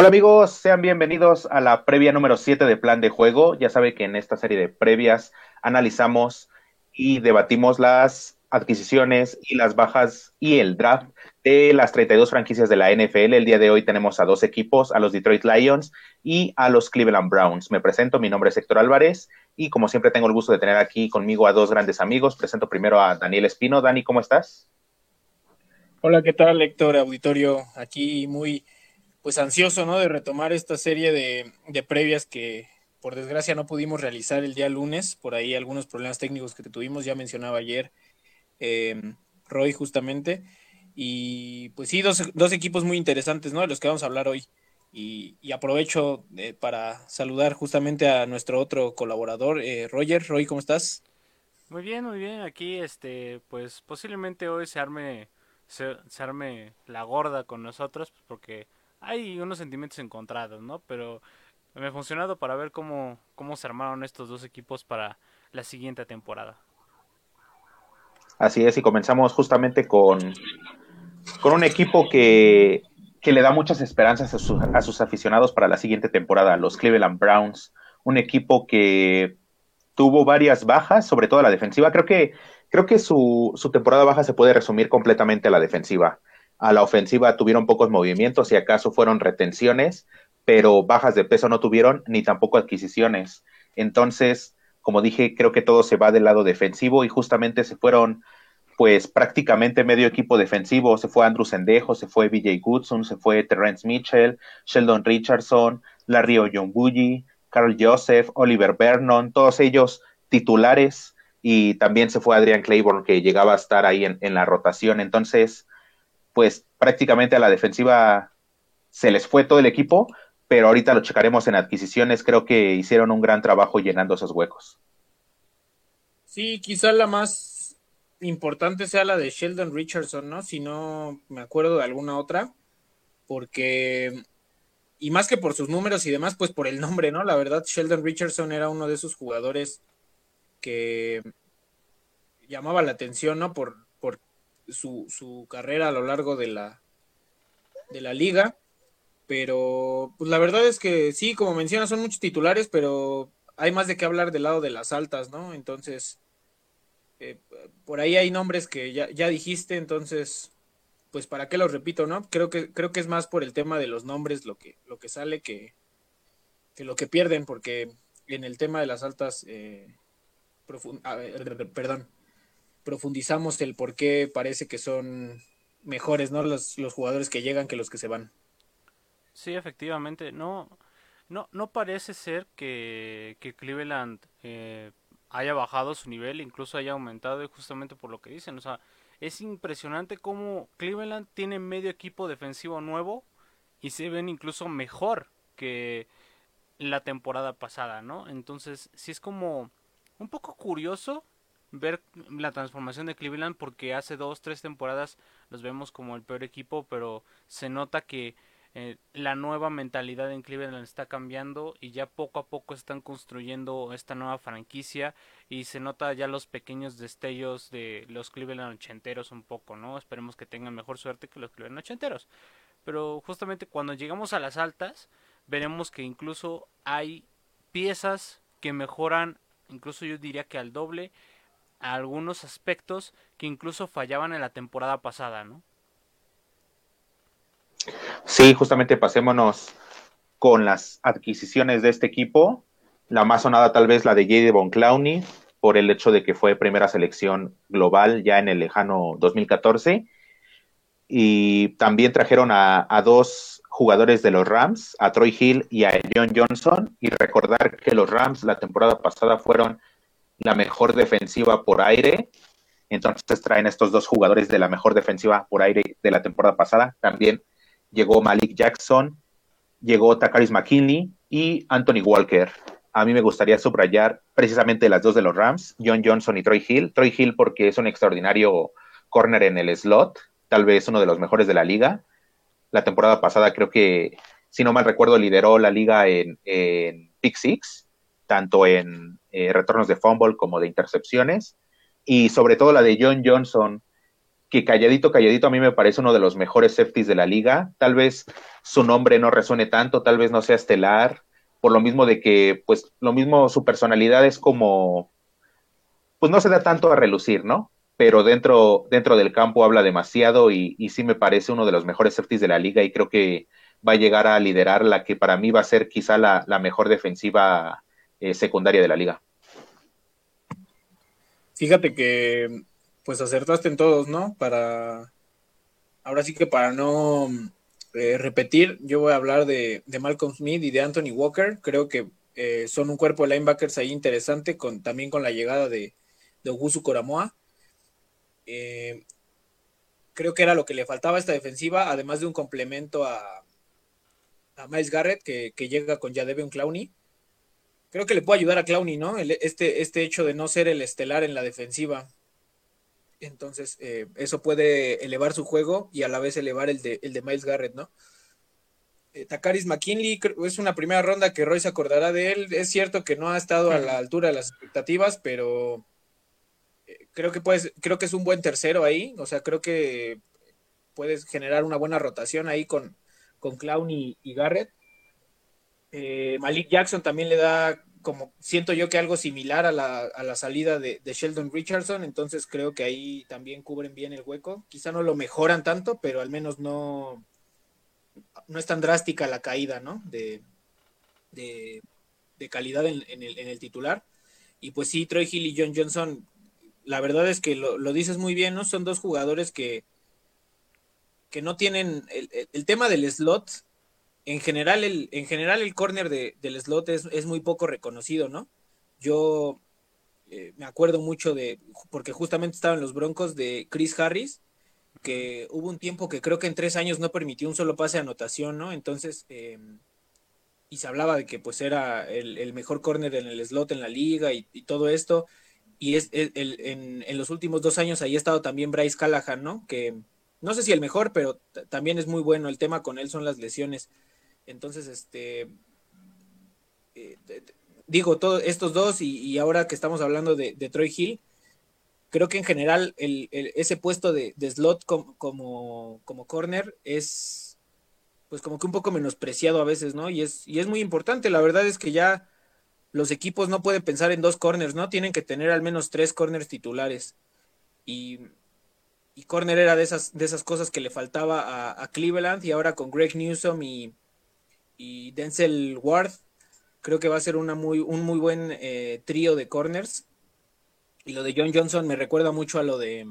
Hola amigos, sean bienvenidos a la previa número 7 de Plan de Juego. Ya sabe que en esta serie de previas analizamos y debatimos las adquisiciones y las bajas y el draft de las 32 franquicias de la NFL. El día de hoy tenemos a dos equipos, a los Detroit Lions y a los Cleveland Browns. Me presento, mi nombre es Héctor Álvarez y como siempre tengo el gusto de tener aquí conmigo a dos grandes amigos. Presento primero a Daniel Espino. Dani, ¿cómo estás? Hola, ¿qué tal, Héctor? Auditorio, aquí muy pues ansioso, ¿no? De retomar esta serie de, de, previas que por desgracia no pudimos realizar el día lunes, por ahí algunos problemas técnicos que tuvimos, ya mencionaba ayer eh, Roy justamente, y pues sí, dos, dos, equipos muy interesantes, ¿no? De los que vamos a hablar hoy. Y, aprovecho eh, para saludar justamente a nuestro otro colaborador, eh, Roger. Roy, ¿cómo estás? Muy bien, muy bien. Aquí, este, pues posiblemente hoy se arme, se, se arme la gorda con nosotros, porque hay unos sentimientos encontrados, ¿no? Pero me ha funcionado para ver cómo, cómo se armaron estos dos equipos para la siguiente temporada. Así es, y comenzamos justamente con, con un equipo que, que le da muchas esperanzas a, su, a, sus aficionados para la siguiente temporada, los Cleveland Browns, un equipo que tuvo varias bajas, sobre todo a la defensiva. Creo que, creo que su, su temporada baja se puede resumir completamente a la defensiva. A la ofensiva tuvieron pocos movimientos y acaso fueron retenciones, pero bajas de peso no tuvieron ni tampoco adquisiciones. Entonces, como dije, creo que todo se va del lado defensivo y justamente se fueron pues prácticamente medio equipo defensivo. Se fue Andrew Sendejo, se fue BJ Goodson, se fue Terrence Mitchell, Sheldon Richardson, Larry Oyonbuyi, Carl Joseph, Oliver Vernon, todos ellos titulares y también se fue Adrian Claiborne que llegaba a estar ahí en, en la rotación. Entonces, pues prácticamente a la defensiva se les fue todo el equipo, pero ahorita lo checaremos en adquisiciones. Creo que hicieron un gran trabajo llenando esos huecos. Sí, quizá la más importante sea la de Sheldon Richardson, ¿no? Si no me acuerdo de alguna otra, porque, y más que por sus números y demás, pues por el nombre, ¿no? La verdad, Sheldon Richardson era uno de esos jugadores que llamaba la atención, ¿no? Por, su, su carrera a lo largo de la, de la liga. Pero pues la verdad es que sí, como mencionas, son muchos titulares, pero hay más de qué hablar del lado de las altas, ¿no? Entonces, eh, por ahí hay nombres que ya, ya dijiste, entonces, pues para qué los repito, ¿no? Creo que, creo que es más por el tema de los nombres lo que, lo que sale que, que lo que pierden, porque en el tema de las altas, eh, perdón, profundizamos el por qué parece que son mejores, ¿no? Los, los jugadores que llegan que los que se van. Sí, efectivamente. No, no, no parece ser que, que Cleveland eh, haya bajado su nivel, incluso haya aumentado justamente por lo que dicen. O sea, es impresionante cómo Cleveland tiene medio equipo defensivo nuevo y se ven incluso mejor que la temporada pasada, ¿no? Entonces, sí es como un poco curioso ver la transformación de Cleveland porque hace dos, tres temporadas los vemos como el peor equipo, pero se nota que eh, la nueva mentalidad en Cleveland está cambiando y ya poco a poco están construyendo esta nueva franquicia y se nota ya los pequeños destellos de los Cleveland ochenteros un poco, ¿no? Esperemos que tengan mejor suerte que los Cleveland ochenteros. Pero justamente cuando llegamos a las altas, veremos que incluso hay piezas que mejoran, incluso yo diría que al doble, algunos aspectos que incluso fallaban en la temporada pasada, ¿no? Sí, justamente pasémonos con las adquisiciones de este equipo. La más sonada tal vez la de J.D. Von Clowney, por el hecho de que fue primera selección global ya en el lejano 2014. Y también trajeron a, a dos jugadores de los Rams, a Troy Hill y a John Johnson. Y recordar que los Rams la temporada pasada fueron la mejor defensiva por aire. Entonces traen estos dos jugadores de la mejor defensiva por aire de la temporada pasada. También llegó Malik Jackson, llegó Takaris McKinley y Anthony Walker. A mí me gustaría subrayar precisamente las dos de los Rams, John Johnson y Troy Hill. Troy Hill porque es un extraordinario corner en el slot, tal vez uno de los mejores de la liga. La temporada pasada creo que, si no mal recuerdo, lideró la liga en, en Pick Six, tanto en eh, retornos de fumble como de intercepciones. Y sobre todo la de John Johnson, que calladito, calladito a mí me parece uno de los mejores safeties de la liga. Tal vez su nombre no resuene tanto, tal vez no sea estelar, por lo mismo de que, pues, lo mismo su personalidad es como, pues no se da tanto a relucir, ¿no? Pero dentro, dentro del campo habla demasiado y, y sí me parece uno de los mejores safeties de la liga y creo que va a llegar a liderar la que para mí va a ser quizá la, la mejor defensiva eh, secundaria de la liga. Fíjate que pues acertaste en todos, ¿no? Para ahora sí que para no eh, repetir, yo voy a hablar de, de, Malcolm Smith y de Anthony Walker. Creo que eh, son un cuerpo de linebackers ahí interesante, con, también con la llegada de, de Ogusu Coramoa. Creo que era lo que le faltaba a esta defensiva, además de un complemento a, a Miles Garrett, que, llega con Jadevion Clowney. Creo que le puede ayudar a Clowney, ¿no? El, este, este hecho de no ser el estelar en la defensiva. Entonces, eh, eso puede elevar su juego y a la vez elevar el de, el de Miles Garrett, ¿no? Eh, Takaris McKinley es una primera ronda que Roy se acordará de él. Es cierto que no ha estado a la altura de las expectativas, pero eh, creo que puedes, creo que es un buen tercero ahí. O sea, creo que puedes generar una buena rotación ahí con, con Clown y, y Garrett. Eh, Malik Jackson también le da como siento yo que algo similar a la, a la salida de, Sheldon Richardson, entonces creo que ahí también cubren bien el hueco. Quizá no lo mejoran tanto, pero al menos no, no es tan drástica la caída, ¿no? De, de, de calidad en, en, el, en, el, titular. Y pues sí, Troy Hill y John Johnson, la verdad es que lo, lo dices muy bien, ¿no? Son dos jugadores que, que no tienen el, el tema del slot en general el, en general el corner de, del slot es, es, muy poco reconocido, ¿no? Yo eh, me acuerdo mucho de, porque justamente estaba en los Broncos de Chris Harris, que hubo un tiempo que creo que en tres años no permitió un solo pase de anotación, ¿no? Entonces, eh, y se hablaba de que pues era el, el, mejor corner en el slot en la liga y, todo esto, y es el, el, en, en, los últimos dos años ahí ha estado también Bryce Callahan, ¿no? Que no sé si el mejor, pero también es muy bueno, el tema con él son las lesiones. Entonces, este, eh, digo, todos estos dos y, ahora que estamos hablando de, Troy Hill, creo que en general el, ese puesto de, slot com, como, como corner es pues como que un poco menospreciado a veces, ¿no? Y es, y es muy importante, la verdad es que ya los equipos no pueden pensar en dos corners, ¿no? Tienen que tener al menos tres corners titulares. Y, y corner era de esas, de esas cosas que le faltaba a, a Cleveland y ahora con Greg Newsom y, y Denzel Ward. Creo que va a ser muy, un muy buen eh, trío de corners. Y lo de John Johnson me recuerda mucho a lo de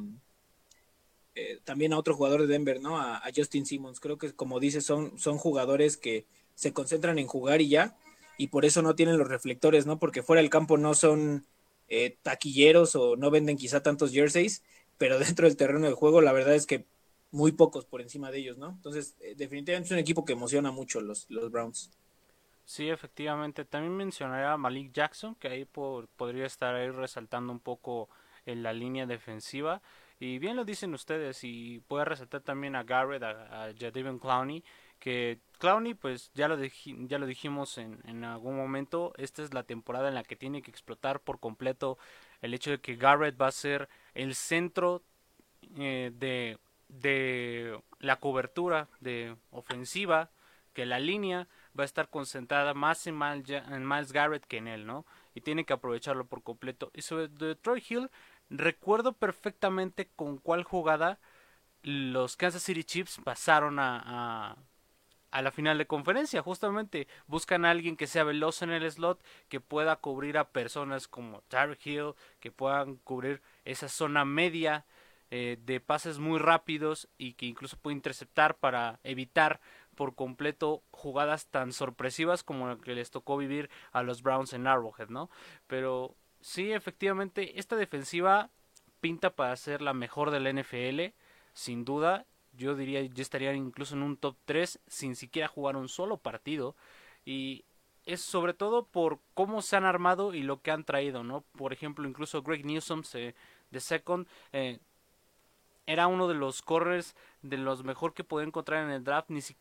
eh, también a otro jugador de Denver, ¿no? A, Justin Simmons. Creo que, como dices, son, son jugadores que se concentran en jugar y ya. Y por eso no tienen los reflectores, ¿no? Porque fuera del campo no son eh, taquilleros o no venden quizá tantos jerseys. Pero dentro del terreno del juego, la verdad es que muy pocos por encima de ellos, ¿no? Entonces, eh, definitivamente es un equipo que emociona mucho los, los Browns. Sí, efectivamente. También mencionaría a Malik Jackson, que ahí por, podría estar ahí resaltando un poco en la línea defensiva. Y bien lo dicen ustedes, y puede resaltar también a Garrett, a, a Clowney, que Clowney, pues ya lo, ya lo dijimos en, en algún momento, esta es la temporada en la que tiene que explotar por completo el hecho de que Garrett va a ser el centro eh, de de la cobertura de ofensiva, que la línea va a estar concentrada más en Miles, Garrett que en él, ¿no? Y tiene que aprovecharlo por completo. Y sobre Detroit Hill, recuerdo perfectamente con cuál jugada los Kansas City Chiefs pasaron a, a, la final de conferencia. Justamente buscan a alguien que sea veloz en el slot, que pueda cubrir a personas como Tyreek Hill, que puedan cubrir esa zona media eh, de pases muy rápidos y que incluso puede interceptar para evitar por completo jugadas tan sorpresivas como la que les tocó vivir a los Browns en Arrowhead, ¿no? Pero sí, efectivamente, esta defensiva pinta para ser la mejor del NFL, sin duda. Yo diría, ya estaría incluso en un top 3 sin siquiera jugar un solo partido. Y es sobre todo por cómo se han armado y lo que han traído, ¿no? Por ejemplo, incluso Greg Newsom se, de Second eh, era uno de los corners de los mejor que podía encontrar en el draft. Ni si,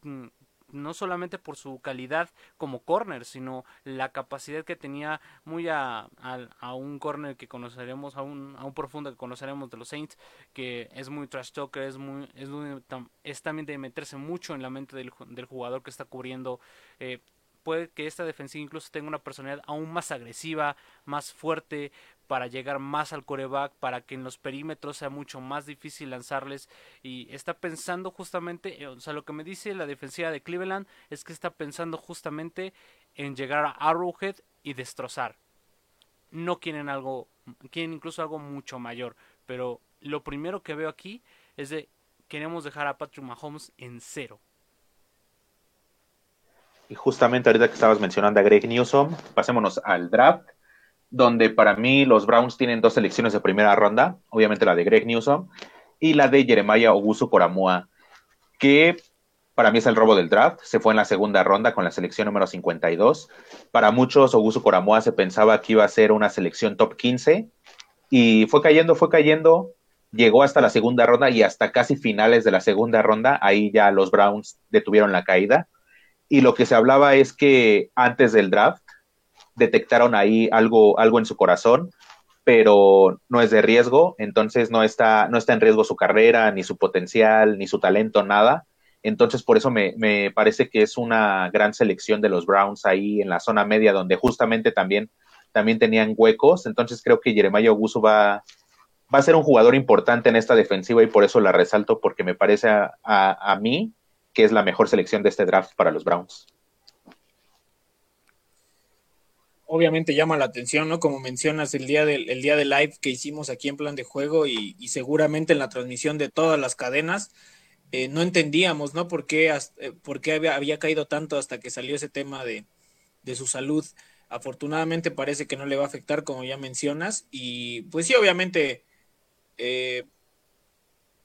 no solamente por su calidad como corner, sino la capacidad que tenía muy a, a, un corner que conoceremos, a un, a un profundo que conoceremos de los Saints, que es muy trash talker, es, muy, es, es también de meterse mucho en la mente del, del jugador que está cubriendo. Eh, puede que esta defensiva incluso tenga una personalidad aún más agresiva, más fuerte, para llegar más al coreback, para que en los perímetros sea mucho más difícil lanzarles y está pensando justamente, o sea, lo que me dice la defensiva de Cleveland es que está pensando justamente en llegar a Arrowhead y destrozar. No quieren algo, quieren incluso algo mucho mayor, pero lo primero que veo aquí es de queremos dejar a Patrick Mahomes en cero. Y justamente ahorita que estabas mencionando a Greg Newsom, pasémonos al draft donde para mí los Browns tienen dos selecciones de primera ronda, obviamente la de Greg Newsom y la de Jeremiah Ogusu Coramoa, que para mí es el robo del draft, se fue en la segunda ronda con la selección número 52. Para muchos, Ogusu Coramoa se pensaba que iba a ser una selección top 15 y fue cayendo, fue cayendo, llegó hasta la segunda ronda y hasta casi finales de la segunda ronda, ahí ya los Browns detuvieron la caída. Y lo que se hablaba es que antes del draft, detectaron ahí algo, algo en su corazón, pero no es de riesgo, entonces no está, no está en riesgo su carrera, ni su potencial, ni su talento, nada. Entonces, por eso me, me parece que es una gran selección de los Browns ahí en la zona media, donde justamente también, también tenían huecos. Entonces, creo que Jeremiah Oguso va, va a ser un jugador importante en esta defensiva y por eso la resalto, porque me parece a, a, a mí que es la mejor selección de este draft para los Browns obviamente llama la atención, ¿no? Como mencionas, el día del, el día de live que hicimos aquí en plan de juego y, seguramente en la transmisión de todas las cadenas, eh, no entendíamos, ¿no? ¿Por qué, eh, por qué había, caído tanto hasta que salió ese tema de, de, su salud? Afortunadamente parece que no le va a afectar, como ya mencionas, y pues sí, obviamente eh,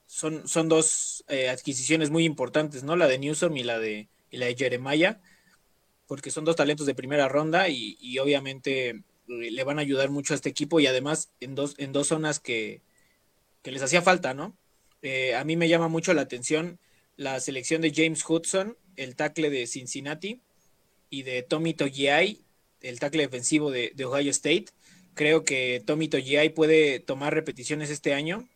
son, son dos adquisiciones muy importantes, ¿no? La de Newsom y la de, y la de Jeremiah porque son dos talentos de primera ronda y, obviamente eh, le van a ayudar mucho a este equipo y además en dos, en dos zonas que, les hacía falta, ¿no? Eh, a mí me llama mucho la atención la selección de James Hudson, el tackle de Cincinnati, y de Tommy Togiai, el tackle defensivo de, de Ohio State. Creo que Tommy Togiai puede tomar repeticiones este año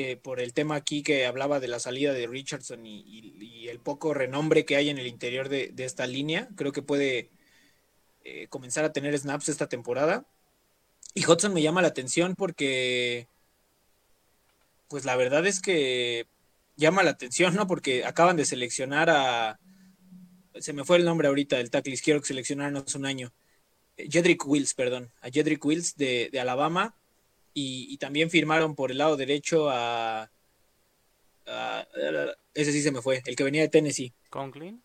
eh, por el tema aquí que hablaba de la salida de Richardson y, el poco renombre que hay en el interior de, esta línea, creo que puede eh, comenzar a tener snaps esta temporada. Y Hudson me llama la atención porque, pues la verdad es que llama la atención, ¿no? Porque acaban de seleccionar a, se me fue el nombre ahorita del tackle izquierdo que seleccionaron un año. Jedrick Wills, perdón, a Jedrick Wills de Alabama, y, también firmaron por el lado derecho a, ese sí se me fue, el que venía de Tennessee. ¿Conklin?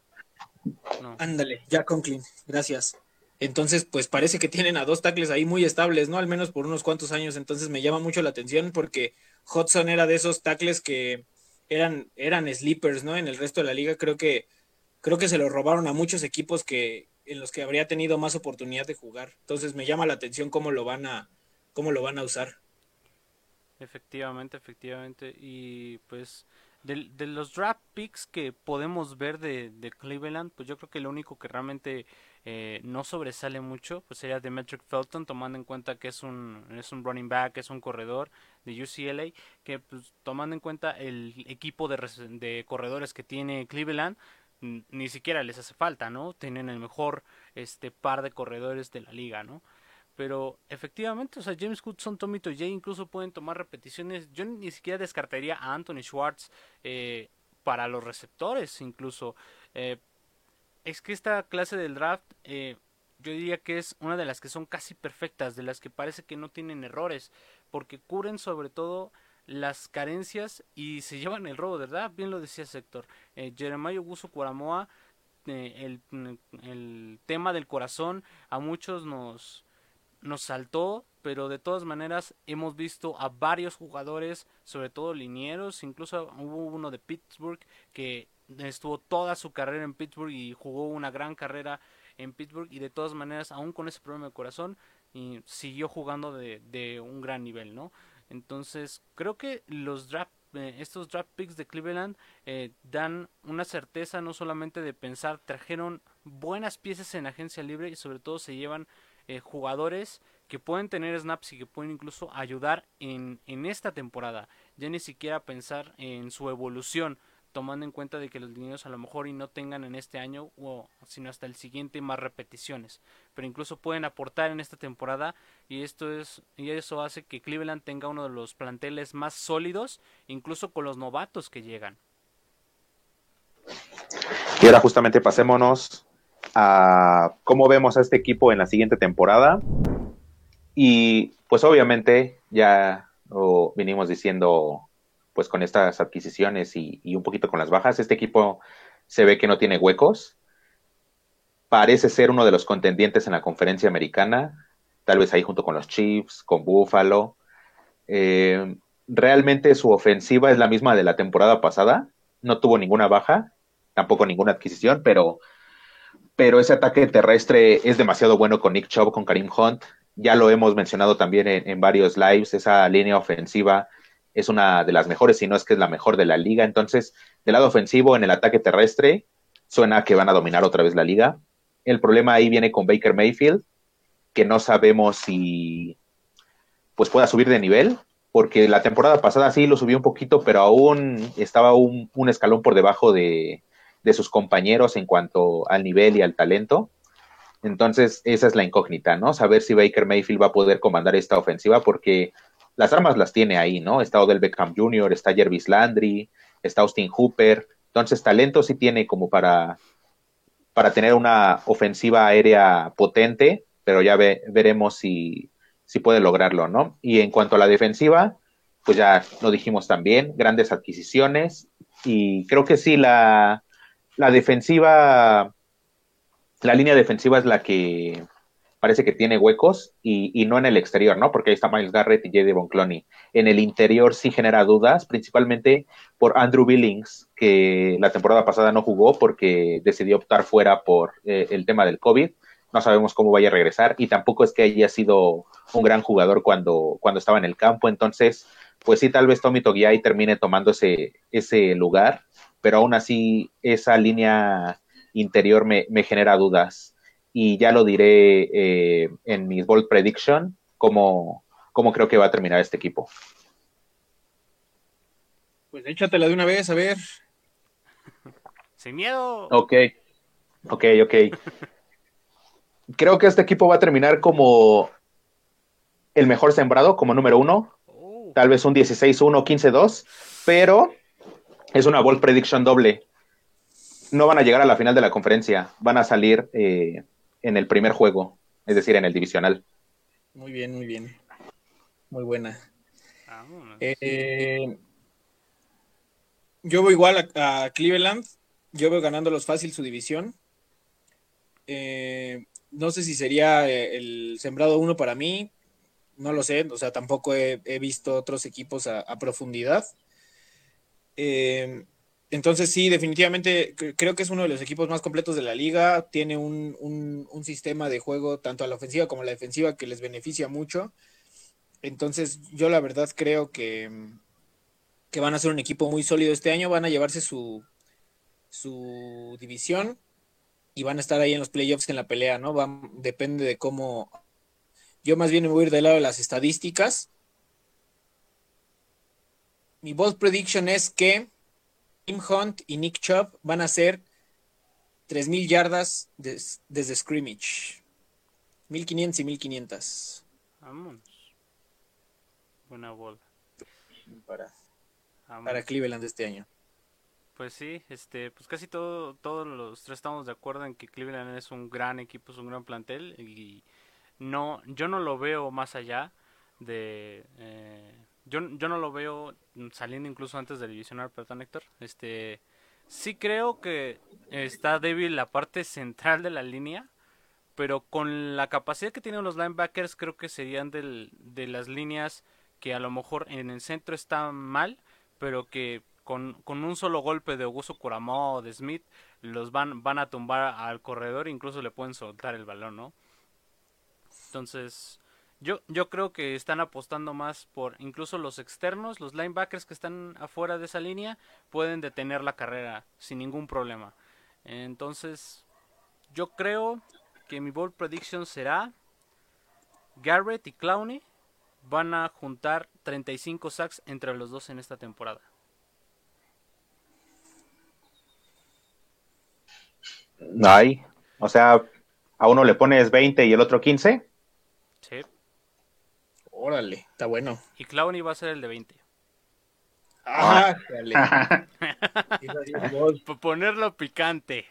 Ándale, ya Conklin, gracias. Entonces, pues parece que tienen a dos tackles ahí muy estables, ¿no? Al menos por unos cuantos años. Entonces me llama mucho la atención porque Hudson era de esos tackles que eran, eran sleepers, ¿no? En el resto de la liga creo que, creo que se lo robaron a muchos equipos que, en los que habría tenido más oportunidad de jugar. Entonces me llama la atención cómo lo van a, cómo lo van a usar. Efectivamente, efectivamente. Y pues de, de los draft picks que podemos ver de, Cleveland, pues yo creo que lo único que realmente eh, no sobresale mucho pues sería Demetric Felton, tomando en cuenta que es un, es un running back, es un corredor de UCLA, que pues, tomando en cuenta el equipo de, de corredores que tiene Cleveland, ni siquiera les hace falta, ¿no? Tienen el mejor este par de corredores de la liga, ¿no? Pero efectivamente, o sea, James Hudson, Tommy Toye incluso pueden tomar repeticiones. Yo ni siquiera descartaría a Anthony Schwartz eh, para los receptores, incluso. Eh, es que esta clase del draft, eh, yo diría que es una de las que son casi perfectas, de las que parece que no tienen errores, porque cubren sobre todo las carencias y se llevan el robo, ¿verdad? Bien lo decía Sector. Eh, Jeremiah Guso Cuaramoa, el, el tema del corazón a muchos nos nos saltó, pero de todas maneras hemos visto a varios jugadores, sobre todo linieros, incluso hubo uno de Pittsburgh que estuvo toda su carrera en Pittsburgh y jugó una gran carrera en Pittsburgh y de todas maneras, aún con ese problema de corazón, y siguió jugando de, de un gran nivel, ¿no? Entonces, creo que los draft eh, estos draft picks de Cleveland eh, dan una certeza no solamente de pensar, trajeron buenas piezas en agencia libre y sobre todo se llevan eh, jugadores que pueden tener snaps y que pueden incluso ayudar en, en esta temporada. Ya ni siquiera pensar en su evolución, tomando en cuenta de que los niños a lo mejor y no tengan en este año o sino hasta el siguiente más repeticiones, pero incluso pueden aportar en esta temporada y esto es y eso hace que Cleveland tenga uno de los planteles más sólidos, incluso con los novatos que llegan. Y ahora justamente pasémonos a cómo vemos a este equipo en la siguiente temporada. Y pues obviamente ya lo venimos diciendo pues con estas adquisiciones y, un poquito con las bajas, este equipo se ve que no tiene huecos. Parece ser uno de los contendientes en la conferencia americana, tal vez ahí junto con los Chiefs, con Buffalo. Eh, realmente su ofensiva es la misma de la temporada pasada, no tuvo ninguna baja, tampoco ninguna adquisición, pero, pero ese ataque terrestre es demasiado bueno con Nick Chubb, con Karim Hunt. Ya lo hemos mencionado también en, en varios lives, esa línea ofensiva es una de las mejores, si no es que es la mejor de la liga. Entonces, del lado ofensivo, en el ataque terrestre, suena que van a dominar otra vez la liga. El problema ahí viene con Baker Mayfield, que no sabemos si pues pueda subir de nivel, porque la temporada pasada sí lo subió un poquito, pero aún estaba un, escalón por debajo de, de sus compañeros en cuanto al nivel y al talento. Entonces, esa es la incógnita, ¿no? Saber si Baker Mayfield va a poder comandar esta ofensiva, porque las armas las tiene ahí, ¿no? Está Odell Beckham Jr., está Jervis Landry, está Austin Hooper. Entonces, talento sí tiene como para, para tener una ofensiva aérea potente, pero ya veremos si, si puede lograrlo, ¿no? Y en cuanto a la defensiva, pues ya lo dijimos también, grandes adquisiciones. Y creo que sí, la, la defensiva, la línea defensiva es la que parece que tiene huecos y, no en el exterior, ¿no? Porque ahí está Miles Garrett y J.D. Von Cloney. En el interior sí genera dudas, principalmente por Andrew Billings, que la temporada pasada no jugó porque decidió optar fuera por eh, el tema del COVID. No sabemos cómo vaya a regresar y tampoco es que haya sido un gran jugador cuando, cuando estaba en el campo. Entonces, pues sí, tal vez Tommy Togiai termine tomando ese, ese lugar, pero aún así esa línea interior me, me genera dudas y ya lo diré eh, en mis Bold Prediction, cómo, cómo creo que va a terminar este equipo. Pues échatela de una vez, a ver. Sin miedo. Ok, ok, ok. creo que este equipo va a terminar como el mejor sembrado, como número uno. Oh. Tal vez un 16-1, 15-2, pero es una Bold Prediction doble. No van a llegar a la final de la conferencia, van a salir eh, en el primer juego, es decir, en el divisional. Muy bien, muy bien. Muy buena. Eh, yo voy igual a, Cleveland. Yo veo ganándolos fácil su división. Eh, no sé si sería el sembrado uno para mí. No lo sé. O sea, tampoco he, visto otros equipos a, a profundidad. Eh, entonces sí, definitivamente creo que es uno de los equipos más completos de la liga. Tiene un, sistema de juego tanto a la ofensiva como a la defensiva que les beneficia mucho. Entonces yo la verdad creo que, que van a ser un equipo muy sólido este año. Van a llevarse su, su división y van a estar ahí en los playoffs en la pelea, ¿no? depende de cómo... Yo más bien me voy a ir del lado de las estadísticas. Mi bold prediction es que Tim Hunt y Nick Chubb van a hacer 3.000 yardas desde scrimmage. 1.500 y 1.500. Vámonos. Buena bola. Para, para Cleveland este año. Pues sí, este, pues casi todo, todos los tres estamos de acuerdo en que Cleveland es un gran equipo, es un gran plantel y no, yo no lo veo más allá de eh, yo, yo no lo veo saliendo incluso antes del divisional, perdón Héctor. Este, sí creo que está débil la parte central de la línea, pero con la capacidad que tienen los linebackers creo que serían del, de las líneas que a lo mejor en el centro están mal, pero que con, con un solo golpe de Augusto Curamó o de Smith los van, van a tumbar al corredor, incluso le pueden soltar el balón, ¿no? Entonces, Yo, yo creo que están apostando más por incluso los externos, los linebackers que están afuera de esa línea, pueden detener la carrera sin ningún problema. Entonces, yo creo que mi bold prediction será Garrett y Clowney van a juntar 35 sacks entre los dos en esta temporada. Ay, o sea, a uno le pones 20 y el otro 15. Órale, está bueno. Y Clowney va a ser el de 20. Ah, dale. Por ponerlo picante.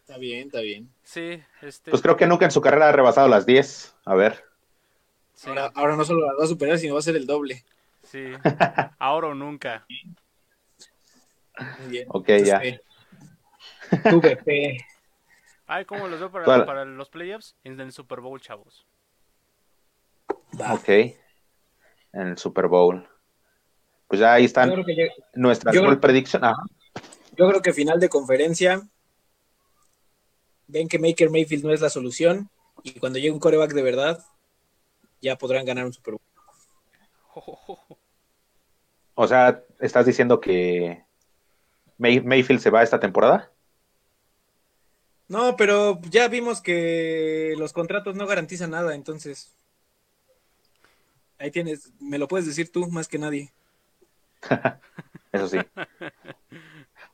Está bien, está bien. Sí, este. Pues creo que nunca en su carrera ha rebasado las 10. A ver. sí, Ahora, ahora no solo la va a superar, sino va a ser el doble. sí. Ahora o nunca. Muy bien. Ok, ya. fe. Ay, ¿cómo los veo para los playoffs? En el Super Bowl, chavos. Va. Ok. En el Super Bowl. Pues ya ahí están que nuestras yo creo- prediction. Ajá. Yo creo que final de conferencia ven que Maker Mayfield no es la solución y cuando llegue un coreback de verdad ya podrán ganar un Super Bowl. O sea, ¿estás diciendo que May- Mayfield se va esta temporada? No, pero ya vimos que los contratos no garantizan nada, entonces ahí tienes, me lo puedes decir tú más que nadie. Eso sí.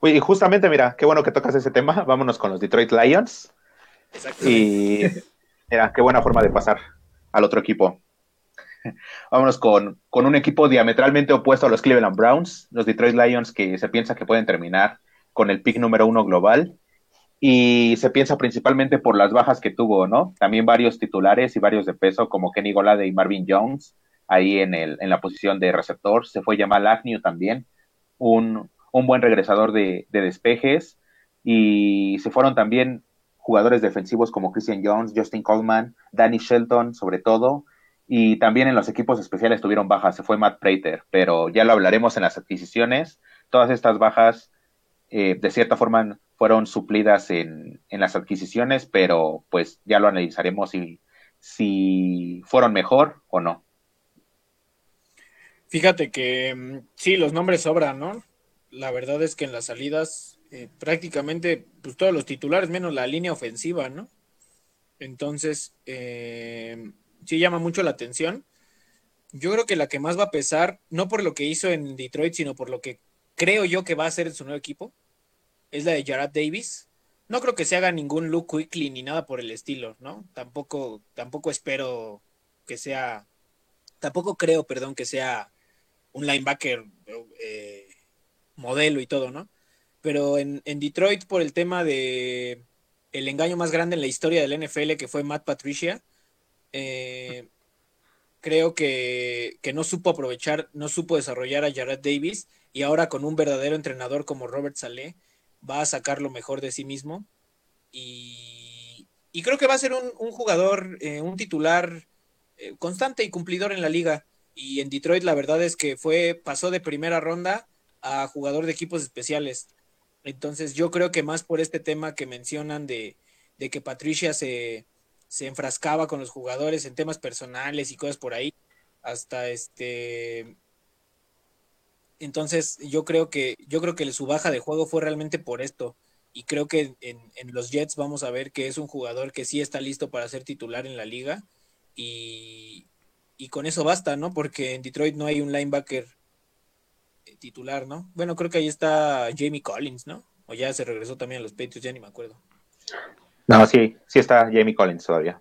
Y justamente, mira, qué bueno que tocas ese tema. Vámonos con los Detroit Lions. Exacto. Y mira, qué buena forma de pasar al otro equipo. Vámonos con, con un equipo diametralmente opuesto a los Cleveland Browns, los Detroit Lions, que se piensa que pueden terminar con el pick número uno global. Y se piensa principalmente por las bajas que tuvo, ¿no? También varios titulares y varios de peso, como Kenny Golade y Marvin Jones, ahí en, el, en la posición de receptor. Se fue Jamal Agnew también, un, un buen regresador de, de despejes. Y se fueron también jugadores defensivos como Christian Jones, Justin Coleman, Danny Shelton, sobre todo. Y también en los equipos especiales tuvieron bajas, se fue Matt Prater, pero ya lo hablaremos en las adquisiciones. Todas estas bajas, eh, de cierta forma, fueron suplidas en, en, las adquisiciones, pero pues ya lo analizaremos si, si fueron mejor o no. Fíjate que mm, sí, los nombres sobran, ¿no? La verdad es que en las salidas eh, prácticamente pues todos los titulares menos la línea ofensiva, ¿no? Entonces, eh, sí llama mucho la atención. Yo creo que la que más va a pesar, no por lo que hizo en Detroit, sino por lo que creo yo que va a hacer en su nuevo equipo, es la de Jarrad Davis. No creo que se haga ningún look quickly ni nada por el estilo, ¿no? Tampoco, tampoco espero que sea, tampoco creo, perdón, que sea un linebacker eh, modelo y todo, ¿no? Pero en, Detroit, por el tema de el engaño más grande en la historia del NFL, que fue Matt Patricia, eh, creo que, que, no supo aprovechar, no supo desarrollar a Jared Davis y ahora con un verdadero entrenador como Robert Saleh va a sacar lo mejor de sí mismo y, y creo que va a ser un, jugador, eh, un titular constante y cumplidor en la liga y en Detroit la verdad es que fue, pasó de primera ronda a jugador de equipos especiales. Entonces yo creo que más por este tema que mencionan de, de que Patricia se, se, enfrascaba con los jugadores en temas personales y cosas por ahí, hasta este... Entonces yo creo que yo creo que su baja de juego fue realmente por esto y creo que en, en los Jets vamos a ver que es un jugador que sí está listo para ser titular en la liga y, y con eso basta, ¿no? Porque en Detroit no hay un linebacker titular, ¿no? Bueno, creo que ahí está Jamie Collins, ¿no? O ya se regresó también a los Patriots, ya ni me acuerdo. No, sí, sí está Jamie Collins todavía.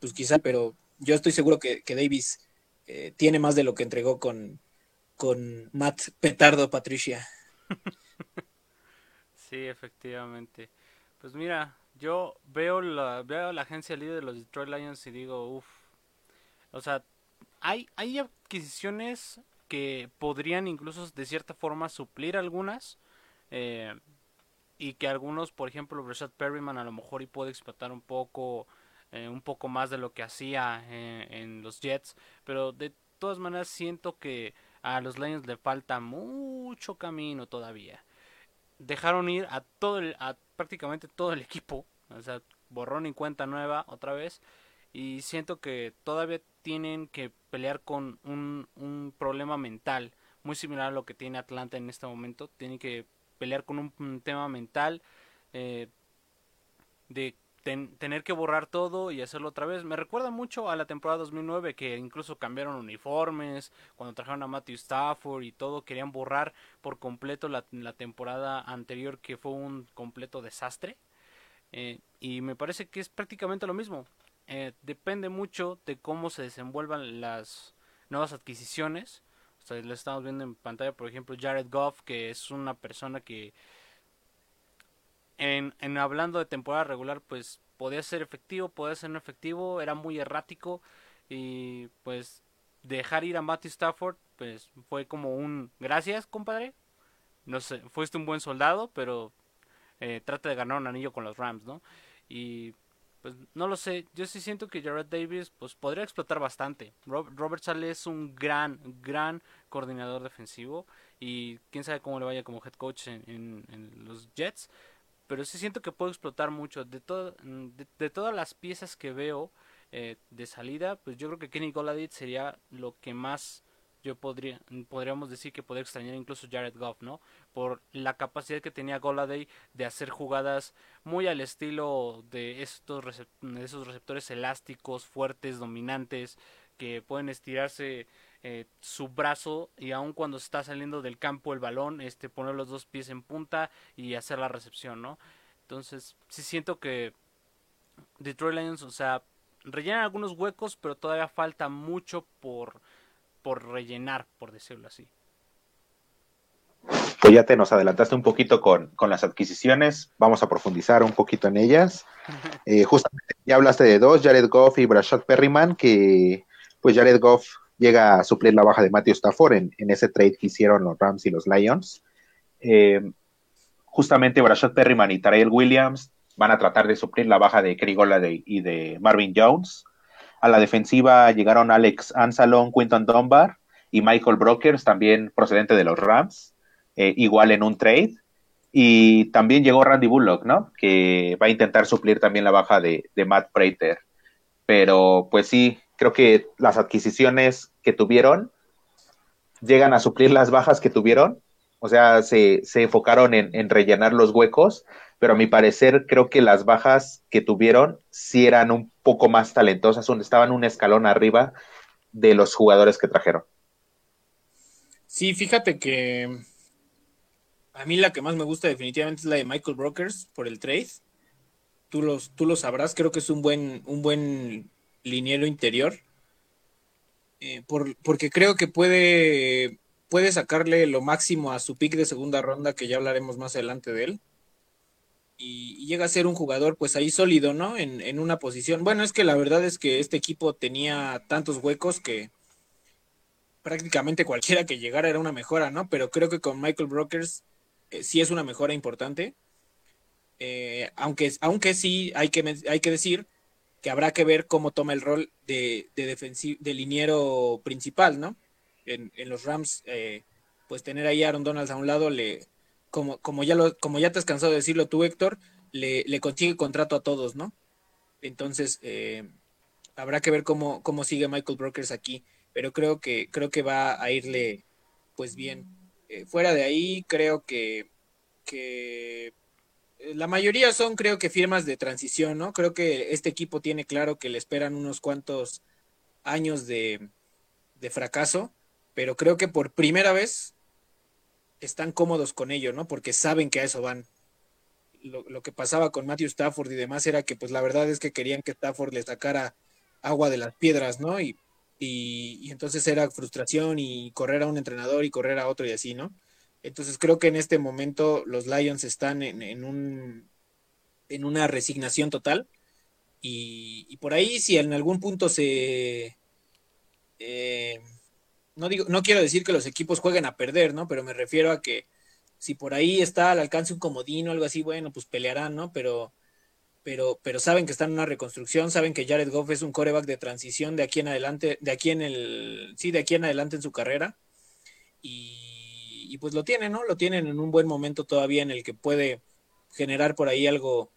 Pues quizá, pero yo estoy seguro que, que Davis eh, tiene más de lo que entregó con, con Matt Petardo Patricia. Sí, efectivamente. Pues mira, yo veo la, veo la agencia líder de los Detroit Lions y digo, uff. O sea, hay, hay adquisiciones que podrían incluso de cierta forma suplir algunas eh, y que algunos por ejemplo Rashad Perryman a lo mejor y puede explotar un poco eh, un poco más de lo que hacía en, en, los Jets pero de todas maneras siento que a los Lions le falta mucho camino todavía. Dejaron ir a todo el, a prácticamente todo el equipo o sea borrón y cuenta nueva otra vez y siento que todavía tienen que pelear con un, un problema mental muy similar a lo que tiene Atlanta en este momento. Tienen que pelear con un, tema mental eh, de tener que borrar todo y hacerlo otra vez. Me recuerda mucho a la temporada 2009 que incluso cambiaron uniformes, cuando trajeron a Matthew Stafford y todo, querían borrar por completo la, temporada anterior que fue un completo desastre. Eh, y me parece que es prácticamente lo mismo. Eh, depende mucho de cómo se desenvuelvan las nuevas adquisiciones. O sea, lo estamos viendo en pantalla, por ejemplo, Jared Goff, que es una persona que en, hablando de temporada regular, pues podía ser efectivo, podía ser no efectivo, era muy errático y pues dejar ir a Matthew Stafford, pues fue como un gracias, compadre. No sé, fuiste un buen soldado, pero eh, trata de ganar un anillo con los Rams, ¿no? Y pues no lo sé, yo sí siento que Jared Davis pues podría explotar bastante. Robert Sale es un gran, gran coordinador defensivo y quién sabe cómo le vaya como head coach en, los Jets. Pero sí siento que puede explotar mucho. De, todo, de, todas las piezas que veo eh, de salida, pues yo creo que Kenny Goladit sería lo que más yo podría, podríamos decir que podría extrañar incluso Jared Goff, ¿no? Por la capacidad que tenía Goladay de hacer jugadas muy al estilo de estos esos receptores elásticos, fuertes, dominantes, que pueden estirarse eh, su brazo y aun cuando está saliendo del campo el balón, este, poner los dos pies en punta y hacer la recepción, ¿no? Entonces, sí siento que Detroit Lions, o sea, rellenan algunos huecos, pero todavía falta mucho por por rellenar, por decirlo así. Pues ya te nos adelantaste un poquito con, las adquisiciones, vamos a profundizar un poquito en ellas. Eh, justamente ya hablaste de dos, Jared Goff y Brashad Perryman, que pues Jared Goff llega a suplir la baja de Matthew Stafford en, ese trade que hicieron los Rams y los Lions. Eh, justamente Brashad Perryman y Tarail Williams van a tratar de suplir la baja de Krigola y de Marvin Jones. A la defensiva llegaron Alex Ansalon, Quinton Dunbar y Michael Brokers, también procedente de los Rams, eh, igual en un trade. Y también llegó Randy Bullock, ¿no? Que va a intentar suplir también la baja de, Matt Prater. Pero pues sí, creo que las adquisiciones que tuvieron llegan a suplir las bajas que tuvieron. O sea, se, enfocaron en, en, rellenar los huecos, pero a mi parecer creo que las bajas que tuvieron sí eran un poco más talentosas, estaban un escalón arriba de los jugadores que trajeron. Sí, fíjate que a mí la que más me gusta definitivamente es la de Michael Brokers por el trade. Tú, los, tú lo sabrás, creo que es un buen, un buen liniero interior. Eh, porque creo que puede, puede sacarle lo máximo a su pick de segunda ronda, que ya hablaremos más adelante de él y, llega a ser un jugador pues ahí sólido, ¿no? En, en, una posición. Bueno, es que la verdad es que este equipo tenía tantos huecos que prácticamente cualquiera que llegara era una mejora, ¿no? Pero creo que con Michael Brokers eh, sí es una mejora importante. Eh, aunque, aunque sí hay que, hay que decir que habrá que ver cómo toma el rol de, de, de liniero principal, ¿no? En, en los Rams, eh, pues tener ahí a Aaron Donalds a un lado le, como, como, ya como ya te has cansado de decirlo tú, Héctor, le, le consigue contrato a todos, ¿no? Entonces, eh, habrá que ver cómo, cómo sigue Michael Brokers aquí, pero creo que, creo que va a irle pues bien. Eh, fuera de ahí, creo que, que eh, la mayoría son, creo que, firmas de transición, ¿no? Creo que este equipo tiene claro que le esperan unos cuantos años de, de fracaso, pero creo que por primera vez están cómodos con ello, ¿no? Porque saben que a eso van. Lo, que pasaba con Matthew Stafford y demás era que, pues la verdad es que querían que Stafford le sacara agua de las piedras, ¿no? Y, y, entonces era frustración y correr a un entrenador y correr a otro y así, ¿no? Entonces creo que en este momento los Lions están en, un, en una resignación total. Y, y, por ahí, si en algún punto se, eh, no digo, no quiero decir que los equipos jueguen a perder, ¿no? Pero me refiero a que si por ahí está al alcance un comodín o algo así, bueno, pues pelearán, ¿no? Pero, pero, pero saben que están en una reconstrucción, saben que Jared Goff es un coreback de transición de aquí en adelante, de aquí en el, sí, de aquí en adelante en su carrera. Y, y pues lo tienen, ¿no? Lo tienen en un buen momento todavía en el que puede generar por ahí algo,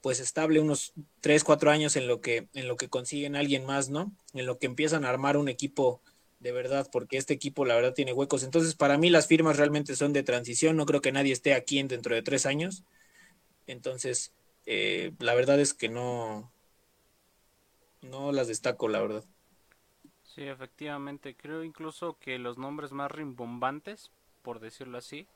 pues estable unos 3, 4 años en lo que en lo que consiguen alguien más, ¿no? En lo que empiezan a armar un equipo de verdad, porque este equipo la verdad tiene huecos. Entonces, para mí las firmas realmente son de transición, no creo que nadie esté aquí en dentro de tres años. Entonces, eh, la verdad es que no, no las destaco, la verdad. Sí, efectivamente, creo incluso que los nombres más rimbombantes, por decirlo así,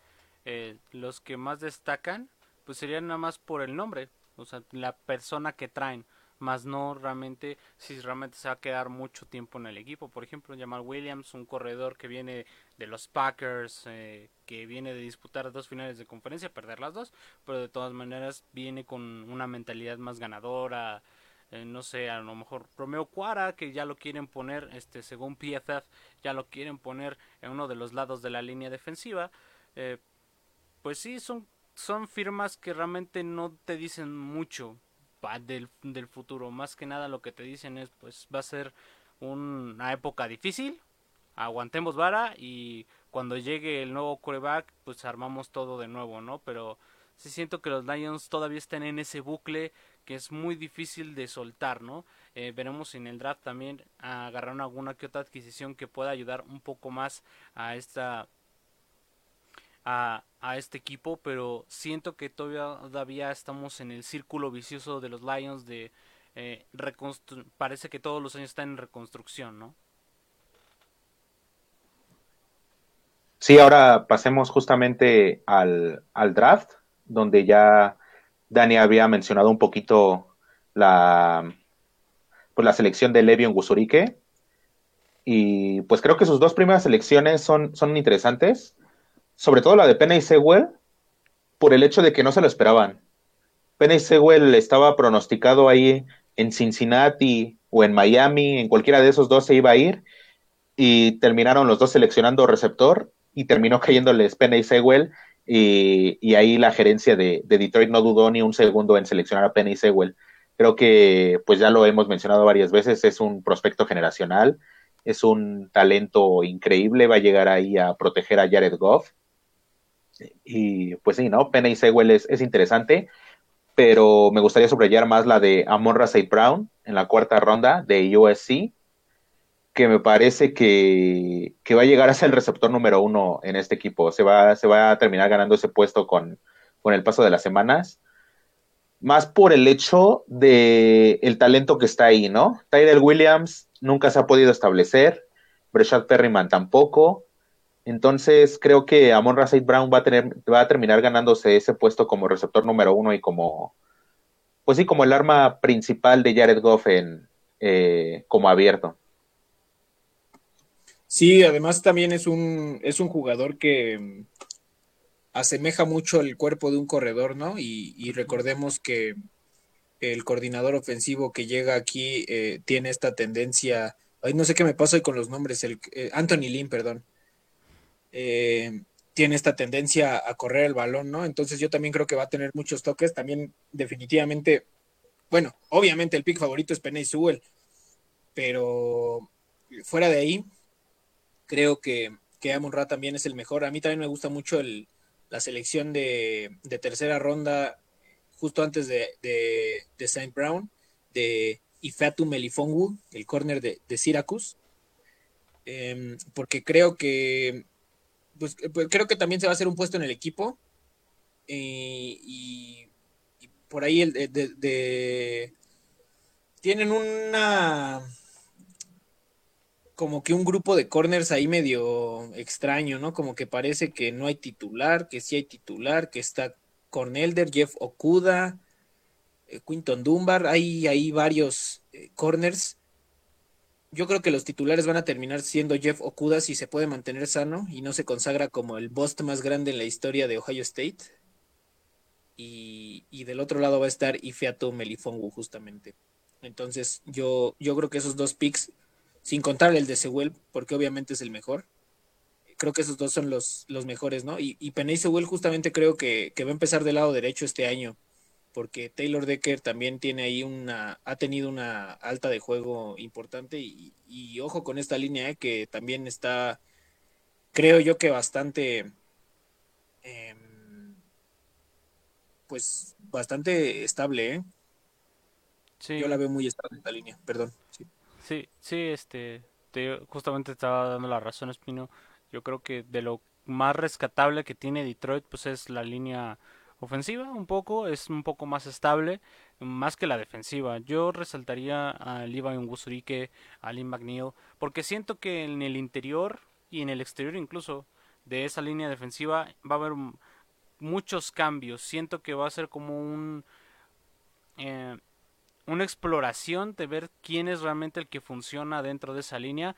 eh, los que más destacan, pues serían nada más por el nombre, o sea, la persona que traen más no realmente si realmente se va a quedar mucho tiempo en el equipo. Por ejemplo, Jamal Williams, un corredor que viene de los Packers, eh, que viene de disputar dos finales de conferencia, perder las dos, pero de todas maneras viene con una mentalidad más ganadora. Eh, no sé, a lo mejor Romeo Cuara, que ya lo quieren poner, este, según PFF, ya lo quieren poner en uno de los lados de la línea defensiva. Eh, pues sí, son, son firmas que realmente no te dicen mucho del, del futuro. Más que nada lo que te dicen es, pues va a ser una época difícil, aguantemos vara y cuando llegue el nuevo coreback, pues armamos todo de nuevo, ¿no? Pero sí siento que los Lions todavía están en ese bucle que es muy difícil de soltar, ¿no? Eh, veremos en el draft también agarrar alguna que otra adquisición que pueda ayudar un poco más a esta a, a, este equipo, pero siento que todavía, estamos en el círculo vicioso de los Lions de eh, parece que todos los años están en reconstrucción, ¿no? Sí, ahora pasemos justamente al, al draft, donde ya Dani había mencionado un poquito la, pues la selección de Levion Gusurique. Y pues creo que sus dos primeras selecciones son, son interesantes sobre todo la de Penny Sewell, por el hecho de que no se lo esperaban. Penny Sewell estaba pronosticado ahí en Cincinnati o en Miami, en cualquiera de esos dos se iba a ir, y terminaron los dos seleccionando receptor, y terminó cayéndoles Penny Sewell, y, y, ahí la gerencia de, de, Detroit no dudó ni un segundo en seleccionar a Penny Sewell. Creo que, pues ya lo hemos mencionado varias veces, es un prospecto generacional, es un talento increíble, va a llegar ahí a proteger a Jared Goff y pues sí, ¿no? Penny Sewell es, es, interesante, pero me gustaría subrayar más la de Amon St. Brown en la cuarta ronda de USC, que me parece que, que, va a llegar a ser el receptor número uno en este equipo. Se va, se va a terminar ganando ese puesto con, con el paso de las semanas. Más por el hecho de el talento que está ahí, ¿no? Tyrell Williams nunca se ha podido establecer, Breshad Perryman tampoco, entonces creo que Amon St. Brown va a tener, va a terminar ganándose ese puesto como receptor número uno y como, pues sí, como el arma principal de Jared Goff en, eh, como abierto. Sí, además también es un, es un jugador que mm, asemeja mucho el cuerpo de un corredor, ¿no? Y, recordemos que el coordinador ofensivo que llega aquí eh, tiene esta tendencia, ay, no sé qué me pasa hoy con los nombres, el, eh, Anthony Lynn, perdón eh, tiene esta tendencia a correr el balón, ¿no? Entonces yo también creo que va a tener muchos toques. También definitivamente, bueno, obviamente el pick favorito es Penny Sewell, pero fuera de ahí, creo que, que Amon Ra también es el mejor. A mí también me gusta mucho la selección de, de, tercera ronda, justo antes de, de, Saint Brown, de Ifatu Melifongu, el corner de, de Syracuse, eh, porque creo que pues, eh, pues, creo que también se va a hacer un puesto en el equipo. Eh, y, por ahí el de, tienen una como que un grupo de corners ahí medio extraño, ¿no? Como que parece que no hay titular, que sí hay titular, que está Cornelder, Jeff Okuda, eh, Quinton Dunbar, hay ahí varios corners yo creo que los titulares van a terminar siendo Jeff Okuda si se puede mantener sano y no se consagra como el bust más grande en la historia de Ohio State. Y, del otro lado va a estar Ifeato Melifongu, justamente. Entonces, yo, yo creo que esos dos picks, sin contar el de Sewell, porque obviamente es el mejor, creo que esos dos son los, los mejores, ¿no? Y, y Penny Sewell justamente creo que, que va a empezar del lado derecho este año porque Taylor Decker también tiene ahí una, ha tenido una alta de juego importante y, ojo con esta línea eh, que también está, creo yo que bastante, em, pues bastante estable, ¿eh? Yo la veo muy estable esta línea, perdón. Sí, sí, sí este, te, justamente estaba dando la razón, Espino. Yo creo que de lo más rescatable que tiene Detroit, pues es la línea ofensiva, un poco, es un poco más estable, más que la defensiva. Yo resaltaría a Levi Ungusurique, a Lynn McNeil, porque siento que en el interior y en el exterior incluso de esa línea defensiva va a haber muchos cambios. Siento que va a ser como un eh, una exploración de ver quién es realmente el que funciona dentro de esa línea.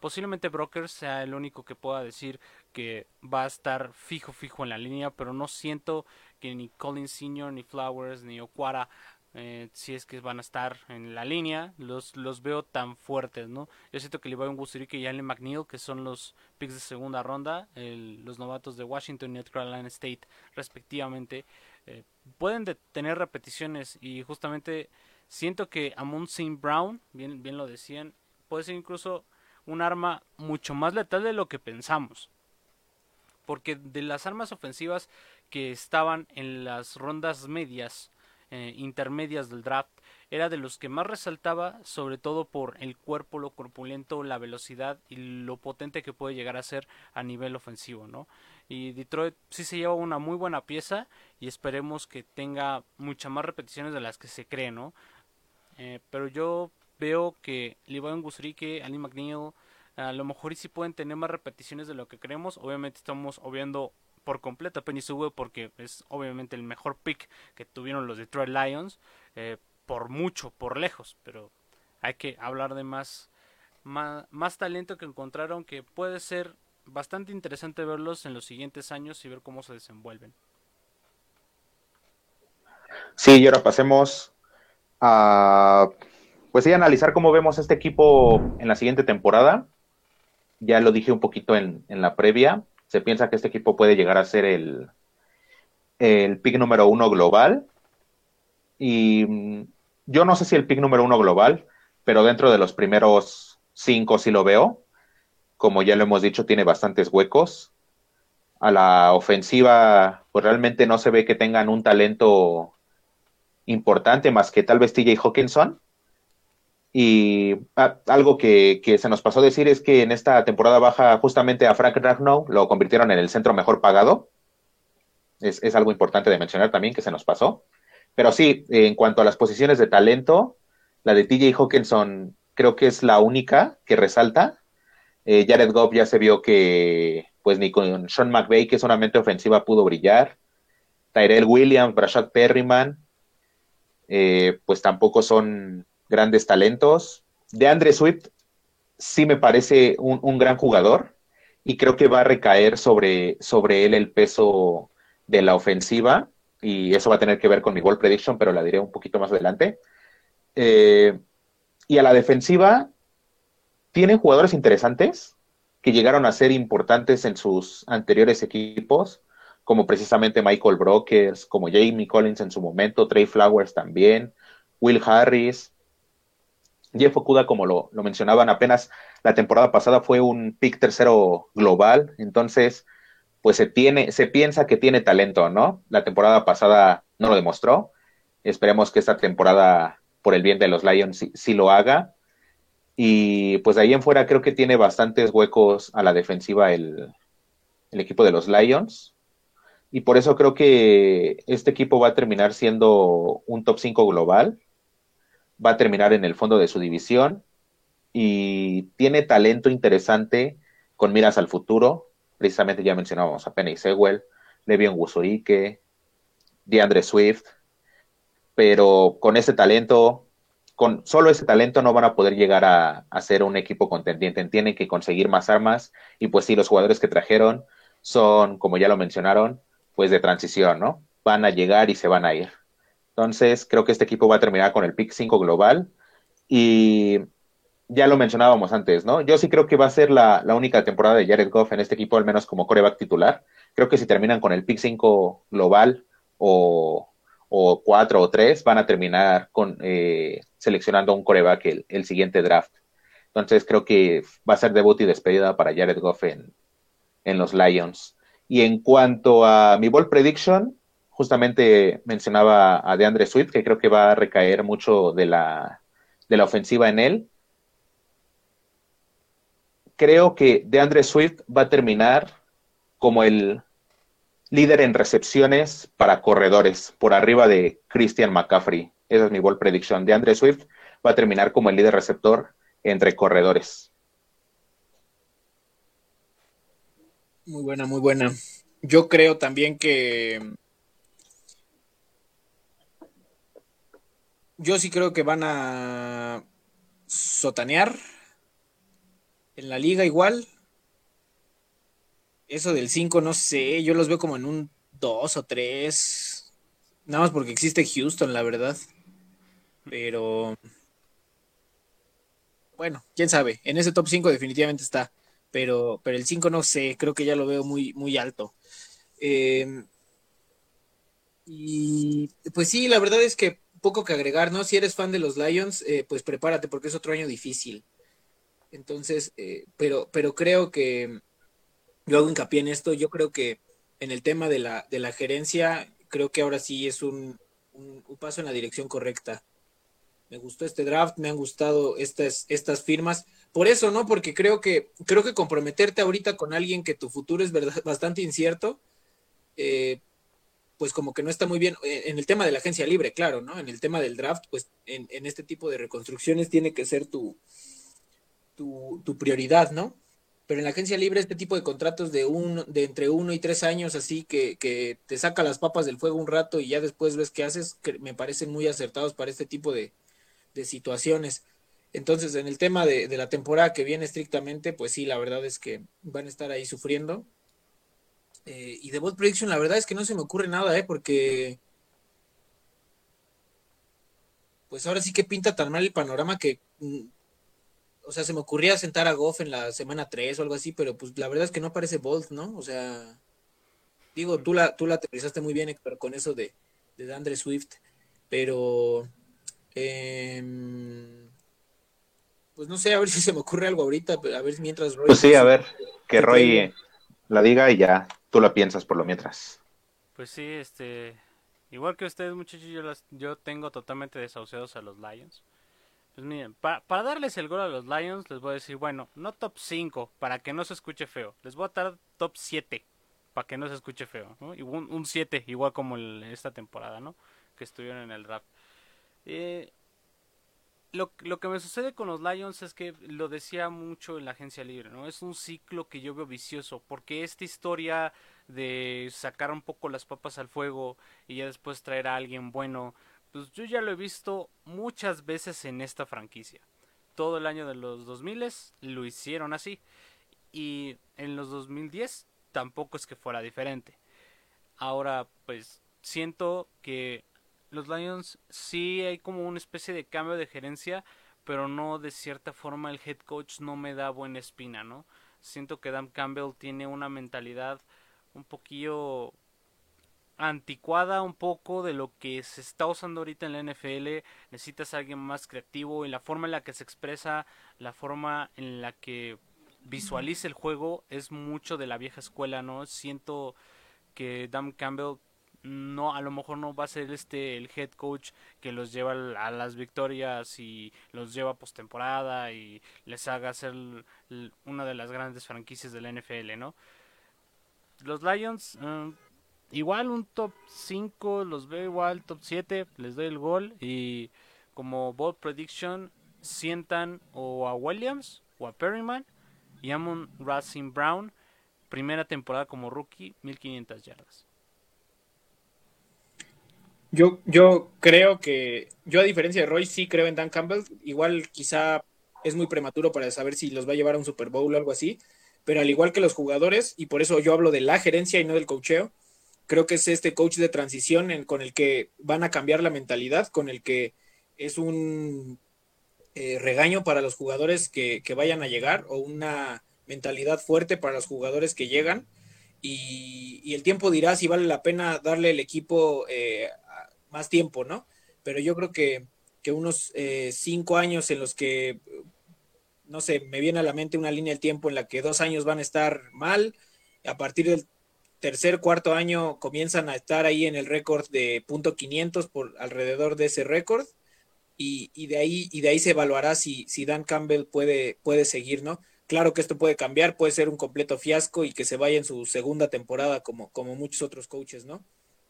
Posiblemente Broker sea el único que pueda decir que va a estar fijo fijo en la línea, pero no siento que ni Collins Senior, ni Flowers, ni Okwara eh, si es que van a estar en la línea, los, los veo tan fuertes, ¿no? Yo siento que Levi Ungusirike y Allen McNeil, que son los picks de segunda ronda, los novatos de Washington y North Carolina State, respectivamente, eh, pueden tener repeticiones y justamente siento que Amon St. Brown, bien, bien lo decían, puede ser incluso un arma mucho más letal de lo que pensamos. Porque de las armas ofensivas que estaban en las rondas medias, eh, intermedias del draft, era de los que más resaltaba, sobre todo por el cuerpo, lo corpulento, la velocidad y lo potente que puede llegar a ser a nivel ofensivo, ¿no? Y Detroit sí se lleva una muy buena pieza y esperemos que tenga muchas más repeticiones de las que se cree, ¿no? Eh, pero yo veo que Levi Gusrique, Ali McNeil, a lo mejor sí pueden tener más repeticiones de lo que creemos. Obviamente estamos obviando por completo a Penny Sewell porque es obviamente el mejor pick que tuvieron los Detroit Lions. Eh, por mucho, por lejos. Pero hay que hablar de más, más, talento que encontraron que puede ser bastante interesante verlos en los siguientes años y ver cómo se desenvuelven. Sí, y ahora pasemos a pues sí, analizar cómo vemos este equipo en la siguiente temporada. Ya lo dije un poquito en, la previa. Se piensa que este equipo puede llegar a ser el, el pick número uno global. Y mm, yo no sé si el pick número uno global, pero dentro de los primeros cinco sí lo veo. Como ya lo hemos dicho, tiene bastantes huecos. A la ofensiva, pues realmente no se ve que tengan un talento importante más que tal vez TJ Hawkinson. Y ah, algo que, se nos pasó decir es que en esta temporada baja justamente a Frank Ragnow lo convirtieron en el centro mejor pagado. Es, es, algo importante de mencionar también que se nos pasó. Pero sí, en cuanto a las posiciones de talento, la de TJ Hawkinson creo que es la única que resalta. Eh, Jared Goff ya se vio que pues ni con Sean McVay, que es una mente ofensiva, pudo brillar. Tyrell Williams, Brashad Perryman, eh, pues tampoco son grandes talentos. De Andre Swift sí me parece un, gran jugador y creo que va a recaer sobre, sobre él el peso de la ofensiva y eso va a tener que ver con mi ball prediction, pero la diré un poquito más adelante. Eh, y a la defensiva, tienen jugadores interesantes que llegaron a ser importantes en sus anteriores equipos como precisamente Michael Brokers, como Jamie Collins en su momento, Trey Flowers también, Will Harris, Jeff Okuda, como lo, mencionaban, apenas la temporada pasada fue un pick tercero global, entonces, pues se tiene, se piensa que tiene talento, ¿no? La temporada pasada no lo demostró. Esperemos que esta temporada, por el bien de los Lions, sí, lo haga. Y pues de ahí en fuera creo que tiene bastantes huecos a la defensiva el, el equipo de los Lions. Y por eso creo que este equipo va a terminar siendo un top 5 global. Va a terminar en el fondo de su división. Y tiene talento interesante con miras al futuro. Precisamente ya mencionábamos a Penny Sewell, Levion Wusurike, DeAndre Swift. Pero con ese talento, con solo ese talento no van a poder llegar a, a ser un equipo contendiente. Tienen que conseguir más armas. Y pues sí, los jugadores que trajeron son, como ya lo mencionaron, pues de transición, ¿no? Van a llegar y se van a ir. Entonces, creo que este equipo va a terminar con el pick 5 global y ya lo mencionábamos antes, ¿no? Yo sí creo que va a ser la, única temporada de Jared Goff en este equipo, al menos como coreback titular. Creo que si terminan con el pick 5 global o, o 4 o 3, van a terminar con eh, seleccionando un coreback el, el, siguiente draft. Entonces creo que va a ser debut y despedida para Jared Goff en, en los Lions. Y en cuanto a mi ball prediction, justamente mencionaba a DeAndre Swift, que creo que va a recaer mucho de la, de la ofensiva en él. Creo que DeAndre Swift va a terminar como el líder en recepciones para corredores, por arriba de Christian McCaffrey. Esa es mi ball prediction. DeAndre Swift va a terminar como el líder receptor entre corredores. Muy buena, muy buena. Yo creo también que. Yo sí creo que van a sotanear en la liga igual. Eso del 5, no sé, yo los veo como en un 2 o 3. Nada más porque existe Houston, la verdad. Pero. Bueno, quién sabe. En ese top 5 definitivamente está. Pero, pero el 5 no sé, creo que ya lo veo muy, muy alto. Em, y pues sí, la verdad es que poco que agregar, ¿no? Si eres fan de los Lions, eh, pues prepárate porque es otro año difícil. Entonces, eh, pero, pero creo que yo hago hincapié en esto, yo creo que en el tema de la, de la gerencia, creo que ahora sí es un, un, paso en la dirección correcta. Me gustó este draft, me han gustado estas, estas firmas. Por eso, ¿no? Porque creo que, creo que comprometerte ahorita con alguien que tu futuro es verdad, bastante incierto, eh, pues como que no está muy bien. Eh, en el tema de la agencia libre, claro, ¿no? En el tema del draft, pues en, este tipo de reconstrucciones tiene que ser tu, tu, prioridad, ¿no? pero en la agencia libre este tipo de contratos de, un, de entre uno y tres años, así que, que, te saca las papas del fuego un rato y ya después ves qué haces, me parecen muy acertados para este tipo de, de situaciones. Entonces, en el tema de, la temporada que viene estrictamente, pues sí, la verdad es que van a estar ahí sufriendo. Eh, y de Bot Prediction, la verdad es que no se me ocurre nada, ¿eh? Porque... Pues ahora sí que pinta tan mal el panorama que mm, o sea, se me ocurría sentar a Goff en la semana 3 o algo así, pero pues la verdad es que no parece Bolt, ¿no? O sea, digo, tú la, tú la aterrizaste muy bien, con eso de, de Andre Swift, pero eh, pues no sé, a ver si se me ocurre algo ahorita, a ver mientras Roy. Pues sí, a ver, que Roy la diga y ya tú la piensas por lo mientras. Pues sí, este, igual que ustedes muchachos, yo, las, yo tengo totalmente desahuciados a los Lions. Pues miren, para, darles el gol a los Lions, les voy a decir, bueno, no top 5, para que no se escuche feo. Les voy a dar top 7, para que no se escuche feo. ¿no? Un, 7, igual como esta temporada, ¿no? Que estuvieron en el draft. Eh, lo, lo, que me sucede con los Lions es que lo decía mucho en la agencia libre, ¿no? Es un ciclo que yo veo vicioso, porque esta historia de sacar un poco las papas al fuego y ya después traer a alguien bueno pues yo ya lo he visto muchas veces en esta franquicia. Todo el año de los 2000 lo hicieron así. Y en los 2010 tampoco es que fuera diferente. Ahora, pues siento que los Lions sí hay como una especie de cambio de gerencia, pero no de cierta forma el head coach no me da buena espina, ¿no? Siento que Dan Campbell tiene una mentalidad un poquillo anticuada un poco de lo que se está usando ahorita en la NFL. Necesitas a alguien más creativo y la forma en la que se expresa, la forma en la que visualiza el juego es mucho de la vieja escuela, ¿no? Siento que Dan Campbell no a lo mejor no va a ser este el head coach que los lleva a las victorias y los lleva postemporada y les haga ser una de las grandes franquicias de la NFL, ¿no? Los Lions mm, igual un top 5, los veo igual, top 7, les doy el gol y como bold prediction sientan o a Williams o a Perryman y Amon Racing Brown, primera temporada como rookie, 1500 yardas. Yo, yo creo que, yo a diferencia de Roy, sí creo en Dan Campbell. Igual quizá es muy prematuro para saber si los va a llevar a un Super Bowl o algo así, pero al igual que los jugadores, y por eso yo hablo de la gerencia y no del cocheo, creo que es este coach de transición con el que van a cambiar la mentalidad, con el que es un eh, regaño para los jugadores que, vayan a llegar o una mentalidad fuerte para los jugadores que llegan. Y, el tiempo dirá si vale la pena darle el equipo eh, más tiempo, ¿no? Pero yo creo que, unos eh, cinco años en los que, no sé, me viene a la mente una línea del tiempo en la que dos años van a estar mal, a partir del tercer, cuarto año comienzan a estar ahí en el récord de punto .500 por alrededor de ese récord y, de ahí y de ahí se evaluará si, si Dan Campbell puede, puede seguir, ¿no? Claro que esto puede cambiar, puede ser un completo fiasco y que se vaya en su segunda temporada como, como muchos otros coaches, ¿no?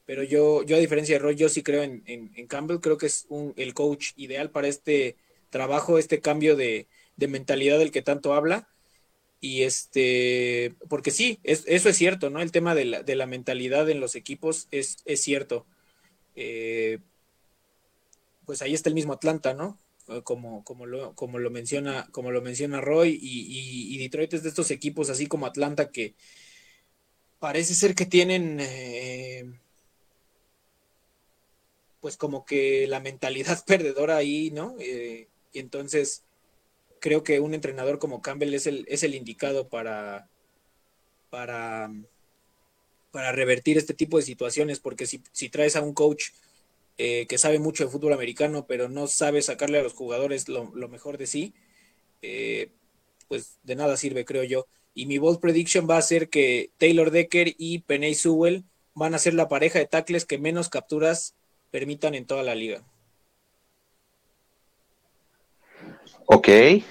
Pero yo, yo a diferencia de Roy, yo sí creo en, en, Campbell, creo que es un, el coach ideal para este trabajo, este cambio de, de mentalidad del que tanto habla y este, porque sí, eso es cierto, ¿no? El tema de la, de la mentalidad en los equipos es, es cierto. Eh, pues ahí está el mismo Atlanta, ¿no? Eh, como, como, lo, como, lo, menciona, como lo menciona Roy, y, Detroit es de estos equipos así como Atlanta que parece ser que tienen eh, pues como que la mentalidad perdedora ahí, ¿no? y entonces creo que un entrenador como Campbell es el, es el indicado para, para, para revertir este tipo de situaciones, porque si, si traes a un coach eh, que sabe mucho de fútbol americano, pero no sabe sacarle a los jugadores lo, mejor de sí, eh, pues de nada sirve, creo yo. Y mi bold prediction va a ser que Taylor Decker y Penny Sewell van a ser la pareja de tackles que menos capturas permitan en toda la liga. Ok. Eh,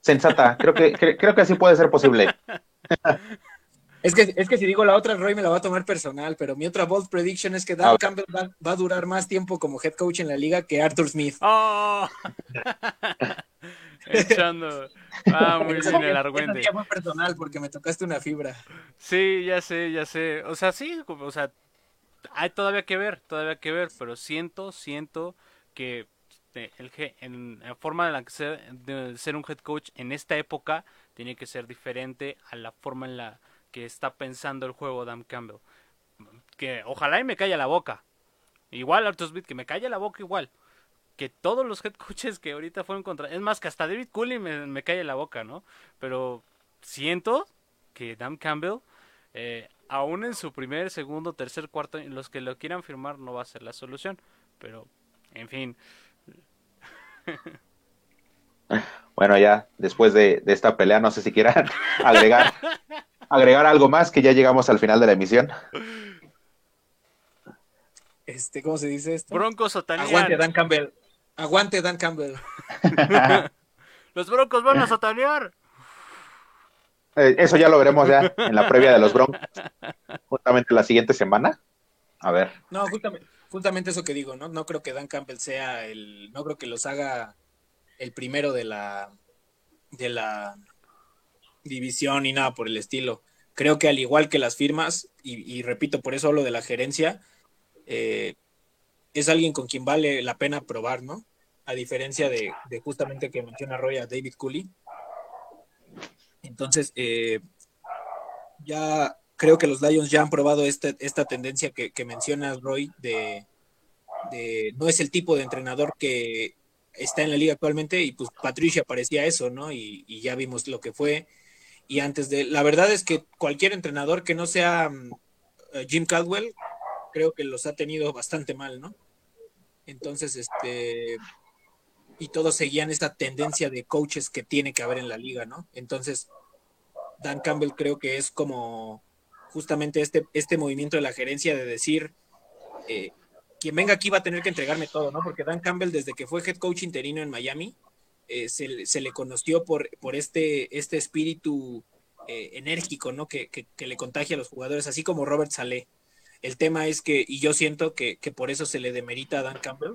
sensata, creo que, creo que así puede ser posible. Es que, es que si digo la otra, Roy me la va a tomar personal, pero mi otra bold prediction es que Dan Campbell va, a durar más tiempo como head coach en la liga que Arthur Smith. Oh. Echando. Ah, muy bien el argüente. Es muy personal porque me tocaste una fibra. Sí, ya sé, ya sé. O sea, sí, o sea, hay todavía que ver, todavía que ver, pero siento, siento que este, el, en la forma de, la que ser, un head coach en esta época tiene que ser diferente a la forma en la que está pensando el juego Dan Campbell. Que ojalá y me calla la boca. Igual Arthur Smith, que me calle la boca igual. Que todos los head coaches que ahorita fueron contra... Es más, que hasta David Cooley me, me calle la boca, ¿no? Pero siento que Dan Campbell, eh, aún en su primer, segundo, tercer, cuarto, los que lo quieran firmar no va a ser la solución. Pero, en fin, bueno, ya después de, esta pelea, no sé si quieran agregar, agregar algo más, que ya llegamos al final de la emisión. Este, ¿cómo se dice esto? Broncos Aguante Dan Campbell. Aguante Dan Campbell. los Broncos van a sotanear. Eh, eso ya lo veremos ya en la previa de los Broncos. Justamente la siguiente semana. A ver. No, justamente, eso que digo, ¿no? No creo que Dan Campbell sea el, no creo que los haga el primero de la, de la división ni nada por el estilo. Creo que al igual que las firmas, y, repito, por eso hablo de la gerencia, eh, es alguien con quien vale la pena probar, ¿no? A diferencia de, justamente que menciona Roy a David Cooley. Entonces, eh, ya creo que los Lions ya han probado este, esta tendencia que, que mencionas, Roy, de, no es el tipo de entrenador que está en la liga actualmente y pues Patricia parecía eso, ¿no? Y, ya vimos lo que fue. Y antes de, la verdad es que cualquier entrenador que no sea mm, eh, Jim Caldwell, creo que los ha tenido bastante mal, ¿no? Entonces, este, y todos seguían esta tendencia de coaches que tiene que haber en la liga, ¿no? Entonces, Dan Campbell creo que es como justamente este, este movimiento de la gerencia de decir, eh, quien venga aquí va a tener que entregarme todo, ¿no? Porque Dan Campbell, desde que fue head coach interino en Miami, eh, se, le conoció por, por este, este espíritu eh, enérgico, ¿no? Que, le contagia a los jugadores, así como Robert Saleh. El tema es que, y yo siento que, por eso se le demerita a Dan Campbell,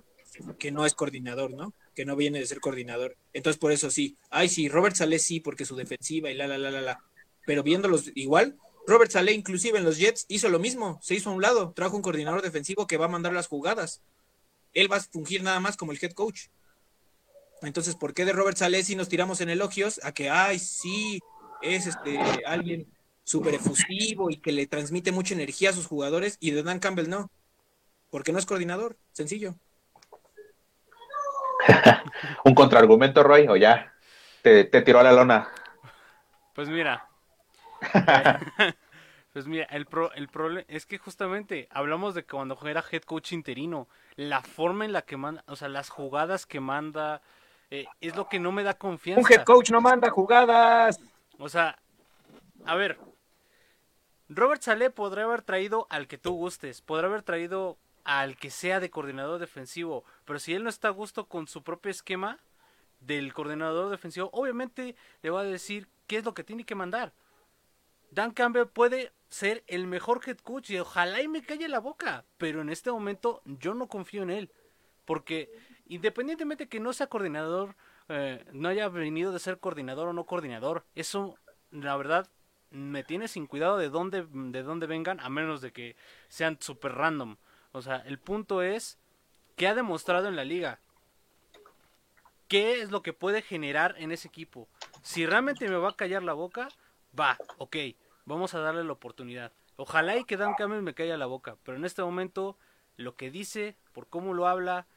que no es coordinador, ¿no? Que no viene de ser coordinador. Entonces, por eso sí. Ay, sí, Robert Saleh sí, porque su defensiva y la, la, la, la, la. Pero viéndolos igual, Robert Saleh, inclusive en los Jets, hizo lo mismo, se hizo a un lado, trajo un coordinador defensivo que va a mandar las jugadas. Él va a fungir nada más como el head coach. Entonces, ¿por qué de Robert Saleh si nos tiramos en elogios a que, ay, sí, es este alguien súper efusivo y que le transmite mucha energía a sus jugadores y de Dan Campbell no? Porque no es coordinador, sencillo. un contraargumento, Roy, o ya te, te tiró a la lona. Pues mira, pues mira, el, el problema es que justamente hablamos de que cuando era head coach interino, la forma en la que manda, o sea, las jugadas que manda, eh, es lo que no me da confianza. Un head coach no manda jugadas. O sea, a ver, Robert Saleh podría haber traído al que tú gustes, podrá haber traído al que sea de coordinador defensivo, pero si él no está a gusto con su propio esquema del coordinador defensivo, obviamente le va a decir qué es lo que tiene que mandar. Dan Campbell puede ser el mejor head coach y ojalá y me calle la boca, pero en este momento yo no confío en él, porque independientemente que no sea coordinador, eh, no haya venido de ser coordinador o no coordinador, eso la verdad me tiene sin cuidado de dónde, de dónde vengan, a menos de que sean super random. O sea, el punto es que ha demostrado en la liga. ¿Qué es lo que puede generar en ese equipo? Si realmente me va a callar la boca, va, ok, vamos a darle la oportunidad. Ojalá y que Dan Campbell me calla la boca, pero en este momento lo que dice, por cómo lo habla,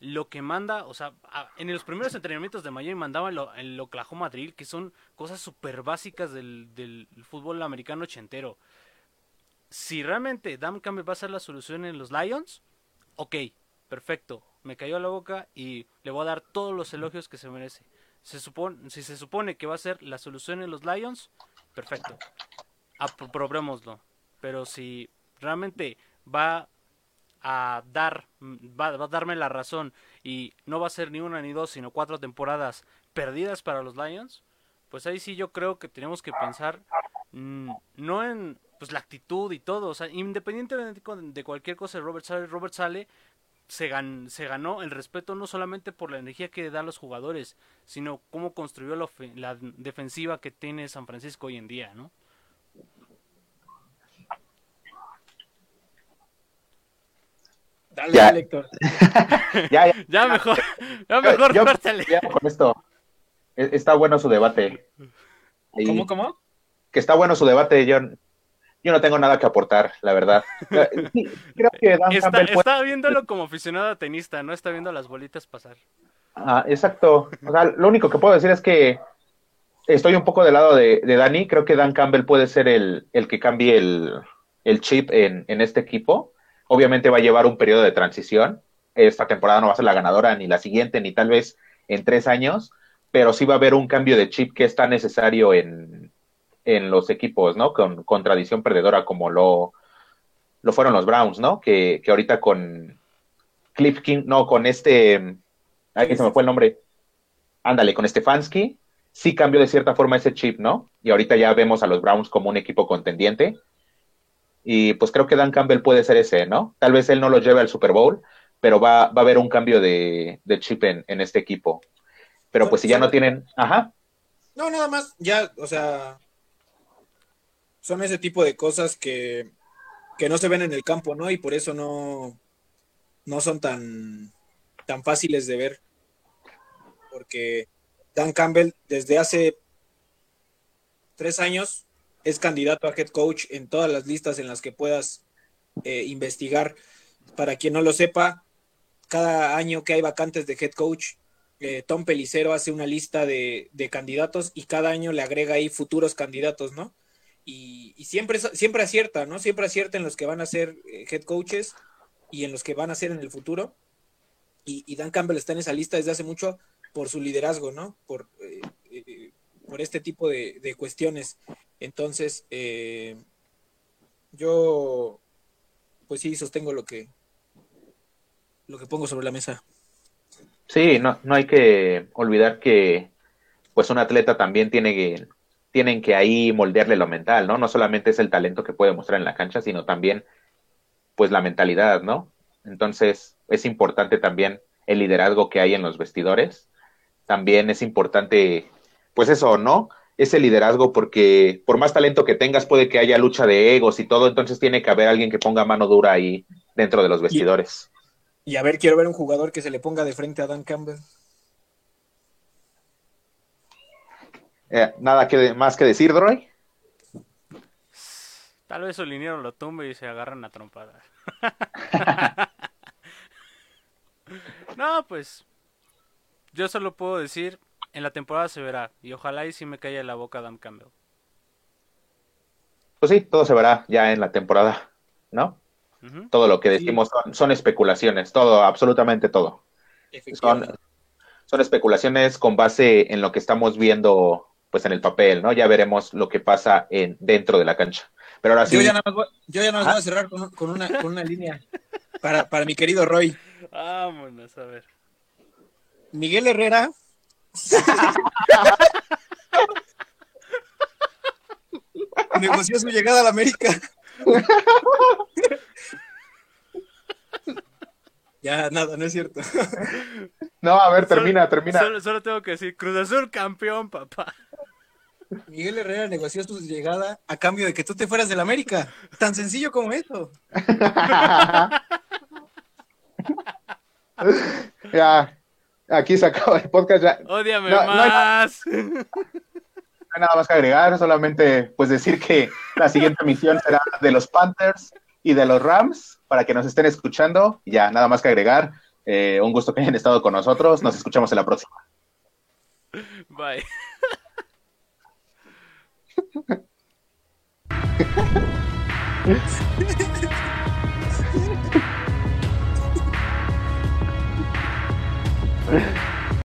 lo que manda, o sea, en los primeros entrenamientos de Miami mandaba el, Oklahoma Drill, que son cosas súper básicas del, del, fútbol americano ochentero. Si realmente Dan Campbell va a ser la solución en los Lions, ok, perfecto, me cayó la boca y le voy a dar todos los elogios que se merece. Se si se supone que va a ser la solución en los Lions, perfecto, aprobémoslo. Pero si realmente va a dar, va, a darme la razón y no va a ser ni una ni dos, sino cuatro temporadas perdidas para los Lions, pues ahí sí yo creo que tenemos que pensar mm, no en pues la actitud y todo, o sea, independientemente de cualquier cosa de Robert Sale, Robert Sale se, se ganó el respeto no solamente por la energía que da a los jugadores, sino cómo construyó la, la defensiva que tiene San Francisco hoy en día, ¿no? Dale, ya. Héctor. ya, ya, ya, mejor, ya mejor, yo, ya, con esto. E, está bueno su debate. ¿Cómo, cómo? Que está bueno su debate, yo, yo no tengo nada que aportar, la verdad. creo que Dan está, Campbell está viéndolo como aficionado a tenista, no está viendo las bolitas pasar. Ah, exacto. O sea, lo único que puedo decir es que estoy un poco del lado de, de Dani. Creo que Dan Campbell puede ser el, el que cambie el, el chip en, en este equipo Obviamente va a llevar un periodo de transición. Esta temporada no va a ser la ganadora, ni la siguiente, ni tal vez en tres años, pero sí va a haber un cambio de chip que está necesario en, en los equipos, ¿no? Con, con, tradición perdedora como lo, lo fueron los Browns, ¿no? Que, que ahorita con Cliff King, no, con este, ahí se me fue el nombre, ándale, con Stefanski, sí cambió de cierta forma ese chip, ¿no? Y ahorita ya vemos a los Browns como un equipo contendiente. Y pues creo que Dan Campbell puede ser ese, ¿no? Tal vez él no lo lleve al Super Bowl, pero va, va a haber un cambio de, chip en, en, este equipo. Pero pues si ya no tienen... Ajá. No, nada más, ya, o sea, son ese tipo de cosas que, que no se ven en el campo, ¿no? Y por eso no, no son tan, tan fáciles de ver. Porque Dan Campbell desde hace tres años es candidato a head coach en todas las listas en las que puedas eh, investigar. Para quien no lo sepa, cada año que hay vacantes de head coach, eh, Tom Pelicero hace una lista de, candidatos y cada año le agrega ahí futuros candidatos, ¿no? Y, siempre, siempre acierta, ¿no? Siempre acierta en los que van a ser eh, head coaches y en los que van a ser en el futuro. Y, Dan Campbell está en esa lista desde hace mucho por su liderazgo, ¿no? Por, por este tipo de, de cuestiones. Entonces, eh, yo, pues sí, sostengo lo que, lo que pongo sobre la mesa. Sí, no, no hay que olvidar que, pues un atleta también tiene que, tienen que ahí moldearle lo mental, ¿no? No solamente es el talento que puede mostrar en la cancha, sino también, pues la mentalidad, ¿no? Entonces, es importante también el liderazgo que hay en los vestidores. También es importante, pues eso, ¿no? ese liderazgo porque por más talento que tengas puede que haya lucha de egos y todo, entonces tiene que haber alguien que ponga mano dura ahí dentro de los vestidores. Y, a ver, quiero ver un jugador que se le ponga de frente a Dan Campbell. Eh, nada que, más que decir, Droy. Tal vez su liniero lo tumbe y se agarran a trompada. no, pues yo solo puedo decir en la temporada se verá. Y ojalá y si me caiga la boca Dan Campbell. Pues sí, todo se verá ya en la temporada, ¿no? Todo lo que decimos son, especulaciones, todo, absolutamente todo. Son, son especulaciones con base en lo que estamos viendo pues en el papel, ¿no? Ya veremos lo que pasa en, dentro de la cancha. Pero ahora sí. Yo ya nada más voy, yo ya nada más voy a cerrar con, con una, con una línea para, para mi querido Roy. Vámonos, a ver. Miguel Herrera. negoció su llegada a la América. ya, nada, no es cierto. No, a ver, Solo- termina, termina. Solo, solo tengo que decir, Cruz Azul campeón, papá. Miguel Herrera negoció su llegada a cambio de que tú te fueras de la América. Tan sencillo como eso. ya, aquí se acaba el podcast. Ya. Ódiame No, no hay- más. No hay nada más que agregar, solamente pues decir que la siguiente misión será de los Panthers y de los Rams para que nos estén escuchando. Ya, nada más que agregar. Eh, un gusto que hayan estado con nosotros. Nos escuchamos en la próxima. Bye. Yeah.